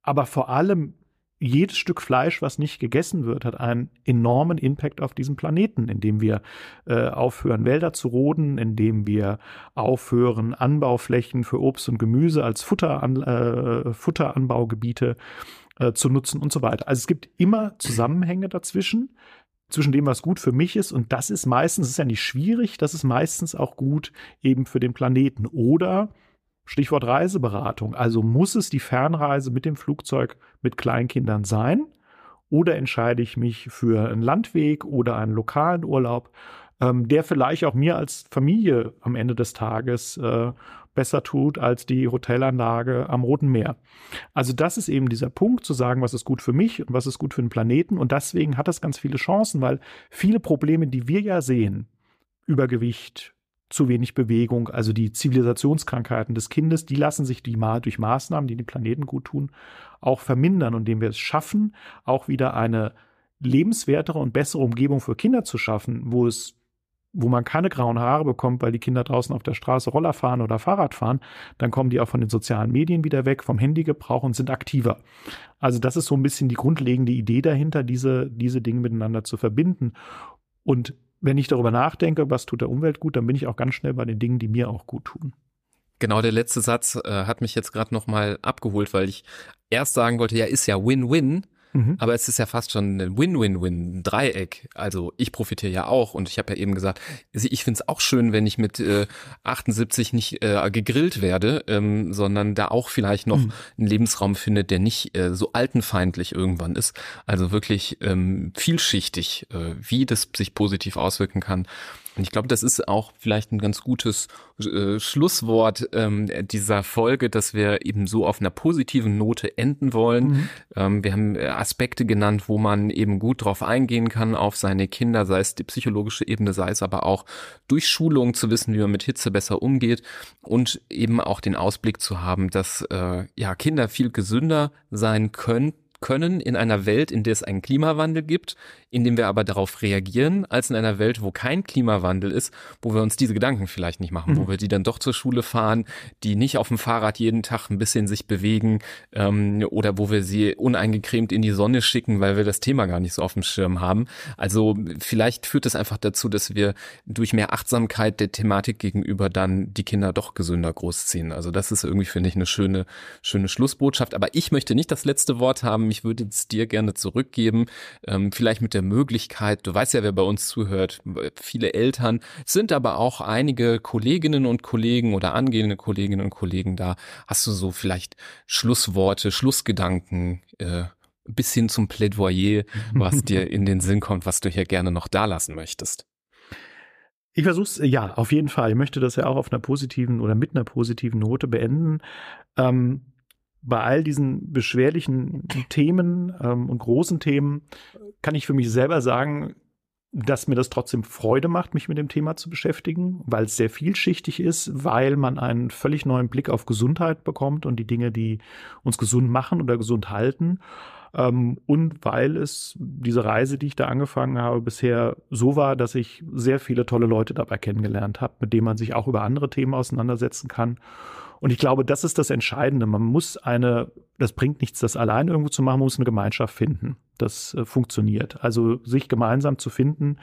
aber vor allem jedes Stück Fleisch, was nicht gegessen wird, hat einen enormen Impact auf diesen Planeten, indem wir äh, aufhören, Wälder zu roden, indem wir aufhören, Anbauflächen für Obst und Gemüse als Futteran, äh, Futteranbaugebiete äh, zu nutzen und so weiter. Also es gibt immer Zusammenhänge dazwischen zwischen dem, was gut für mich ist. Und das ist meistens, das ist ja nicht schwierig, das ist meistens auch gut eben für den Planeten. Oder Stichwort Reiseberatung. Also muss es die Fernreise mit dem Flugzeug mit Kleinkindern sein? Oder entscheide ich mich für einen Landweg oder einen lokalen Urlaub, ähm, der vielleicht auch mir als Familie am Ende des Tages äh, besser tut als die Hotelanlage am Roten Meer. Also das ist eben dieser Punkt, zu sagen, was ist gut für mich und was ist gut für den Planeten. Und deswegen hat das ganz viele Chancen, weil viele Probleme, die wir ja sehen, Übergewicht, zu wenig Bewegung, also die Zivilisationskrankheiten des Kindes, die lassen sich die mal durch Maßnahmen, die den Planeten gut tun, auch vermindern, indem wir es schaffen, auch wieder eine lebenswertere und bessere Umgebung für Kinder zu schaffen, wo es wo man keine grauen Haare bekommt, weil die Kinder draußen auf der Straße Roller fahren oder Fahrrad fahren, dann kommen die auch von den sozialen Medien wieder weg, vom Handygebrauch und sind aktiver. Also das ist so ein bisschen die grundlegende Idee dahinter, diese, diese Dinge miteinander zu verbinden. Und wenn ich darüber nachdenke, was tut der Umwelt gut, dann bin ich auch ganz schnell bei den Dingen, die mir auch gut tun.
Genau, der letzte Satz äh, hat mich jetzt gerade noch mal abgeholt, weil ich erst sagen wollte, ja, ist ja Win-Win, Mhm. Aber es ist ja fast schon ein Win-Win-Win, ein Dreieck. Also ich profitiere ja auch und ich habe ja eben gesagt, ich finde es auch schön, wenn ich mit äh, 78 nicht äh, gegrillt werde, ähm, sondern da auch vielleicht noch mhm. einen Lebensraum finde, der nicht äh, so altenfeindlich irgendwann ist. Also wirklich ähm, vielschichtig, äh, wie das sich positiv auswirken kann. Und ich glaube, das ist auch vielleicht ein ganz gutes äh, Schlusswort ähm, dieser Folge, dass wir eben so auf einer positiven Note enden wollen. Mhm. Ähm, wir haben äh, Aspekte genannt, wo man eben gut drauf eingehen kann auf seine Kinder, sei es die psychologische Ebene, sei es aber auch durch Schulung zu wissen, wie man mit Hitze besser umgeht und eben auch den Ausblick zu haben, dass äh, ja Kinder viel gesünder sein können können in einer Welt, in der es einen Klimawandel gibt, in dem wir aber darauf reagieren, als in einer Welt, wo kein Klimawandel ist, wo wir uns diese Gedanken vielleicht nicht machen, mhm. wo wir die dann doch zur Schule fahren, die nicht auf dem Fahrrad jeden Tag ein bisschen sich bewegen ähm, oder wo wir sie uneingecremt in die Sonne schicken, weil wir das Thema gar nicht so auf dem Schirm haben. Also vielleicht führt es einfach dazu, dass wir durch mehr Achtsamkeit der Thematik gegenüber dann die Kinder doch gesünder großziehen. Also das ist irgendwie, finde ich, eine schöne, schöne Schlussbotschaft. Aber ich möchte nicht das letzte Wort haben. Ich würde es dir gerne zurückgeben. Ähm, vielleicht mit der Möglichkeit, du weißt ja, wer bei uns zuhört, viele Eltern, sind aber auch einige Kolleginnen und Kollegen oder angehende Kolleginnen und Kollegen da. Hast du so vielleicht Schlussworte, Schlussgedanken, äh, bis hin zum Plädoyer, was <laughs> dir in den Sinn kommt, was du hier gerne noch da lassen möchtest?
Ich versuch's, ja, auf jeden Fall. Ich möchte das ja auch auf einer positiven oder mit einer positiven Note beenden. Ähm, bei all diesen beschwerlichen Themen ähm, und großen Themen kann ich für mich selber sagen, dass mir das trotzdem Freude macht, mich mit dem Thema zu beschäftigen, weil es sehr vielschichtig ist, weil man einen völlig neuen Blick auf Gesundheit bekommt und die Dinge, die uns gesund machen oder gesund halten. Ähm, und weil es diese Reise, die ich da angefangen habe, bisher so war, dass ich sehr viele tolle Leute dabei kennengelernt habe, mit denen man sich auch über andere Themen auseinandersetzen kann und ich glaube, das ist das Entscheidende. Man muss eine, das bringt nichts, das allein irgendwo zu machen, man muss eine Gemeinschaft finden. Das äh, funktioniert. Also sich gemeinsam zu finden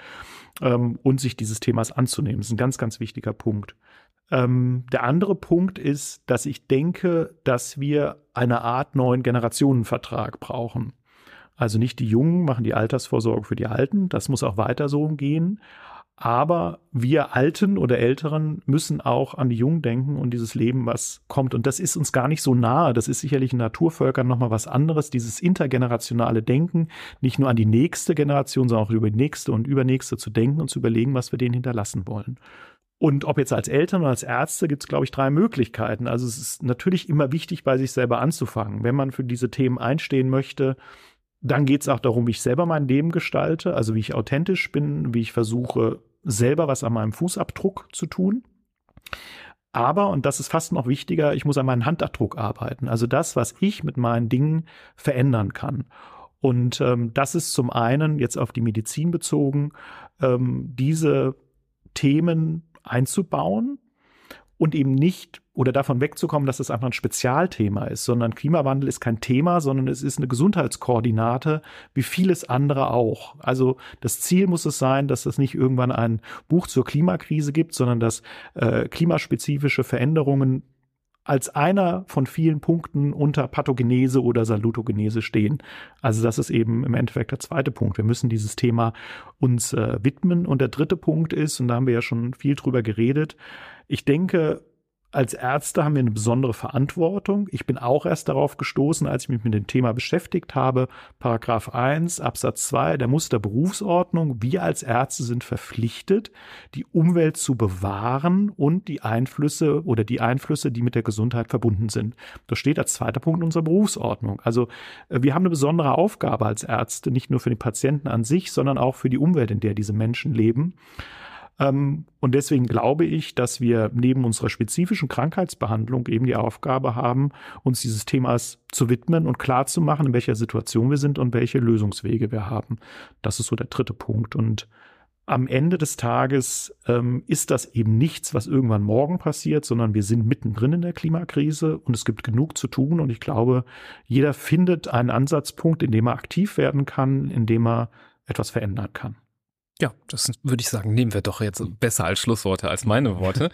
ähm, und sich dieses Themas anzunehmen, ist ein ganz, ganz wichtiger Punkt. Ähm, der andere Punkt ist, dass ich denke, dass wir eine Art neuen Generationenvertrag brauchen. Also nicht die Jungen machen die Altersvorsorge für die Alten, das muss auch weiter so gehen. Aber wir Alten oder Älteren müssen auch an die Jungen denken und dieses Leben, was kommt. Und das ist uns gar nicht so nahe. Das ist sicherlich in Naturvölkern nochmal was anderes. Dieses intergenerationale Denken, nicht nur an die nächste Generation, sondern auch über die nächste und übernächste zu denken und zu überlegen, was wir denen hinterlassen wollen. Und ob jetzt als Eltern oder als Ärzte gibt es, glaube ich, drei Möglichkeiten. Also es ist natürlich immer wichtig, bei sich selber anzufangen. Wenn man für diese Themen einstehen möchte, dann geht es auch darum, wie ich selber mein Leben gestalte, also wie ich authentisch bin, wie ich versuche, selber was an meinem Fußabdruck zu tun. Aber, und das ist fast noch wichtiger, ich muss an meinem Handabdruck arbeiten. Also das, was ich mit meinen Dingen verändern kann. Und ähm, das ist zum einen jetzt auf die Medizin bezogen, ähm, diese Themen einzubauen und eben nicht oder davon wegzukommen, dass das einfach ein Spezialthema ist, sondern Klimawandel ist kein Thema, sondern es ist eine Gesundheitskoordinate, wie vieles andere auch. Also das Ziel muss es sein, dass es nicht irgendwann ein Buch zur Klimakrise gibt, sondern dass äh, klimaspezifische Veränderungen als einer von vielen Punkten unter Pathogenese oder Salutogenese stehen. Also das ist eben im Endeffekt der zweite Punkt. Wir müssen dieses Thema uns äh, widmen. Und der dritte Punkt ist, und da haben wir ja schon viel drüber geredet, ich denke, als Ärzte haben wir eine besondere Verantwortung. Ich bin auch erst darauf gestoßen, als ich mich mit dem Thema beschäftigt habe. Paragraph 1 Absatz 2 der Musterberufsordnung. Wir als Ärzte sind verpflichtet, die Umwelt zu bewahren und die Einflüsse oder die Einflüsse, die mit der Gesundheit verbunden sind. Das steht als zweiter Punkt unserer Berufsordnung. Also äh, wir haben eine besondere Aufgabe als Ärzte, nicht nur für den Patienten an sich, sondern auch für die Umwelt, in der diese Menschen leben. Ähm, und deswegen glaube ich, dass wir neben unserer spezifischen Krankheitsbehandlung eben die Aufgabe haben, uns dieses Themas zu widmen und klar zu machen, in welcher Situation wir sind und welche Lösungswege wir haben. Das ist so der dritte Punkt. Und am Ende des Tages ähm, ist das eben nichts, was irgendwann morgen passiert, sondern wir sind mittendrin in der Klimakrise und es gibt genug zu tun. Und ich glaube, jeder findet einen Ansatzpunkt, in dem er aktiv werden kann, in dem er etwas verändern kann.
Ja, das würde ich sagen, nehmen wir doch jetzt besser als Schlussworte als meine Worte.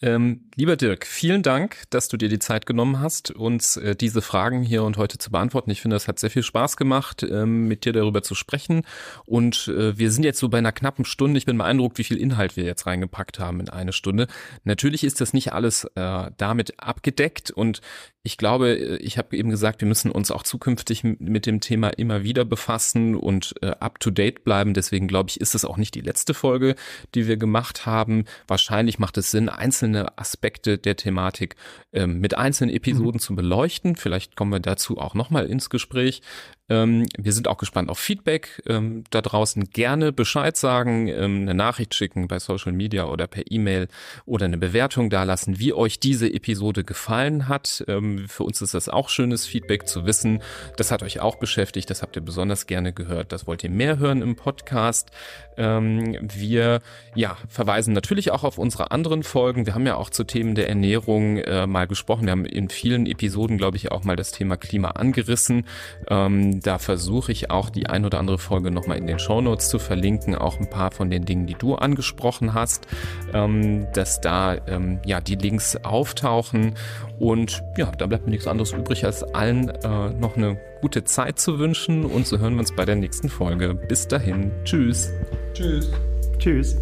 ähm, lieber Dirk, vielen Dank, dass du dir die Zeit genommen hast, uns äh, diese Fragen hier und heute zu beantworten. Ich finde, es hat sehr viel Spaß gemacht, ähm, mit dir darüber zu sprechen. Und äh, wir sind jetzt so bei einer knappen Stunde. Ich bin beeindruckt, wie viel Inhalt wir jetzt reingepackt haben in eine Stunde. Natürlich ist das nicht alles äh, damit abgedeckt und ich glaube, äh, ich habe eben gesagt, wir müssen uns auch zukünftig mit dem Thema immer wieder befassen und äh, up to date bleiben. Deswegen glaube ich, ist es auch nicht die letzte Folge, die wir gemacht haben. Wahrscheinlich macht es Sinn, einzelne Aspekte der Thematik ähm, mit einzelnen Episoden mhm. zu beleuchten. Vielleicht kommen wir dazu auch nochmal ins Gespräch. Ähm, wir sind auch gespannt auf Feedback ähm, da draußen. Gerne Bescheid sagen, ähm, eine Nachricht schicken bei Social Media oder per E-Mail oder eine Bewertung dalassen, wie euch diese Episode gefallen hat. Ähm, für uns ist das auch schönes Feedback zu wissen. Das hat euch auch beschäftigt, das habt ihr besonders gerne gehört. Das wollt ihr mehr hören im Podcast. Ähm, wir ja, verweisen natürlich auch auf unsere anderen Folgen. Wir haben ja auch zu Themen der Ernährung äh, mal gesprochen. Wir haben in vielen Episoden, glaube ich, auch mal das Thema Klima angerissen. Ähm, da versuche ich auch die ein oder andere Folge nochmal in den Shownotes zu verlinken, auch ein paar von den Dingen, die du angesprochen hast, ähm, dass da ähm, ja die Links auftauchen. Und ja, da bleibt mir nichts anderes übrig, als allen äh, noch eine gute Zeit zu wünschen und so hören wir uns bei der nächsten Folge. Bis dahin. Tschüss.
Tschüss. Tschüss.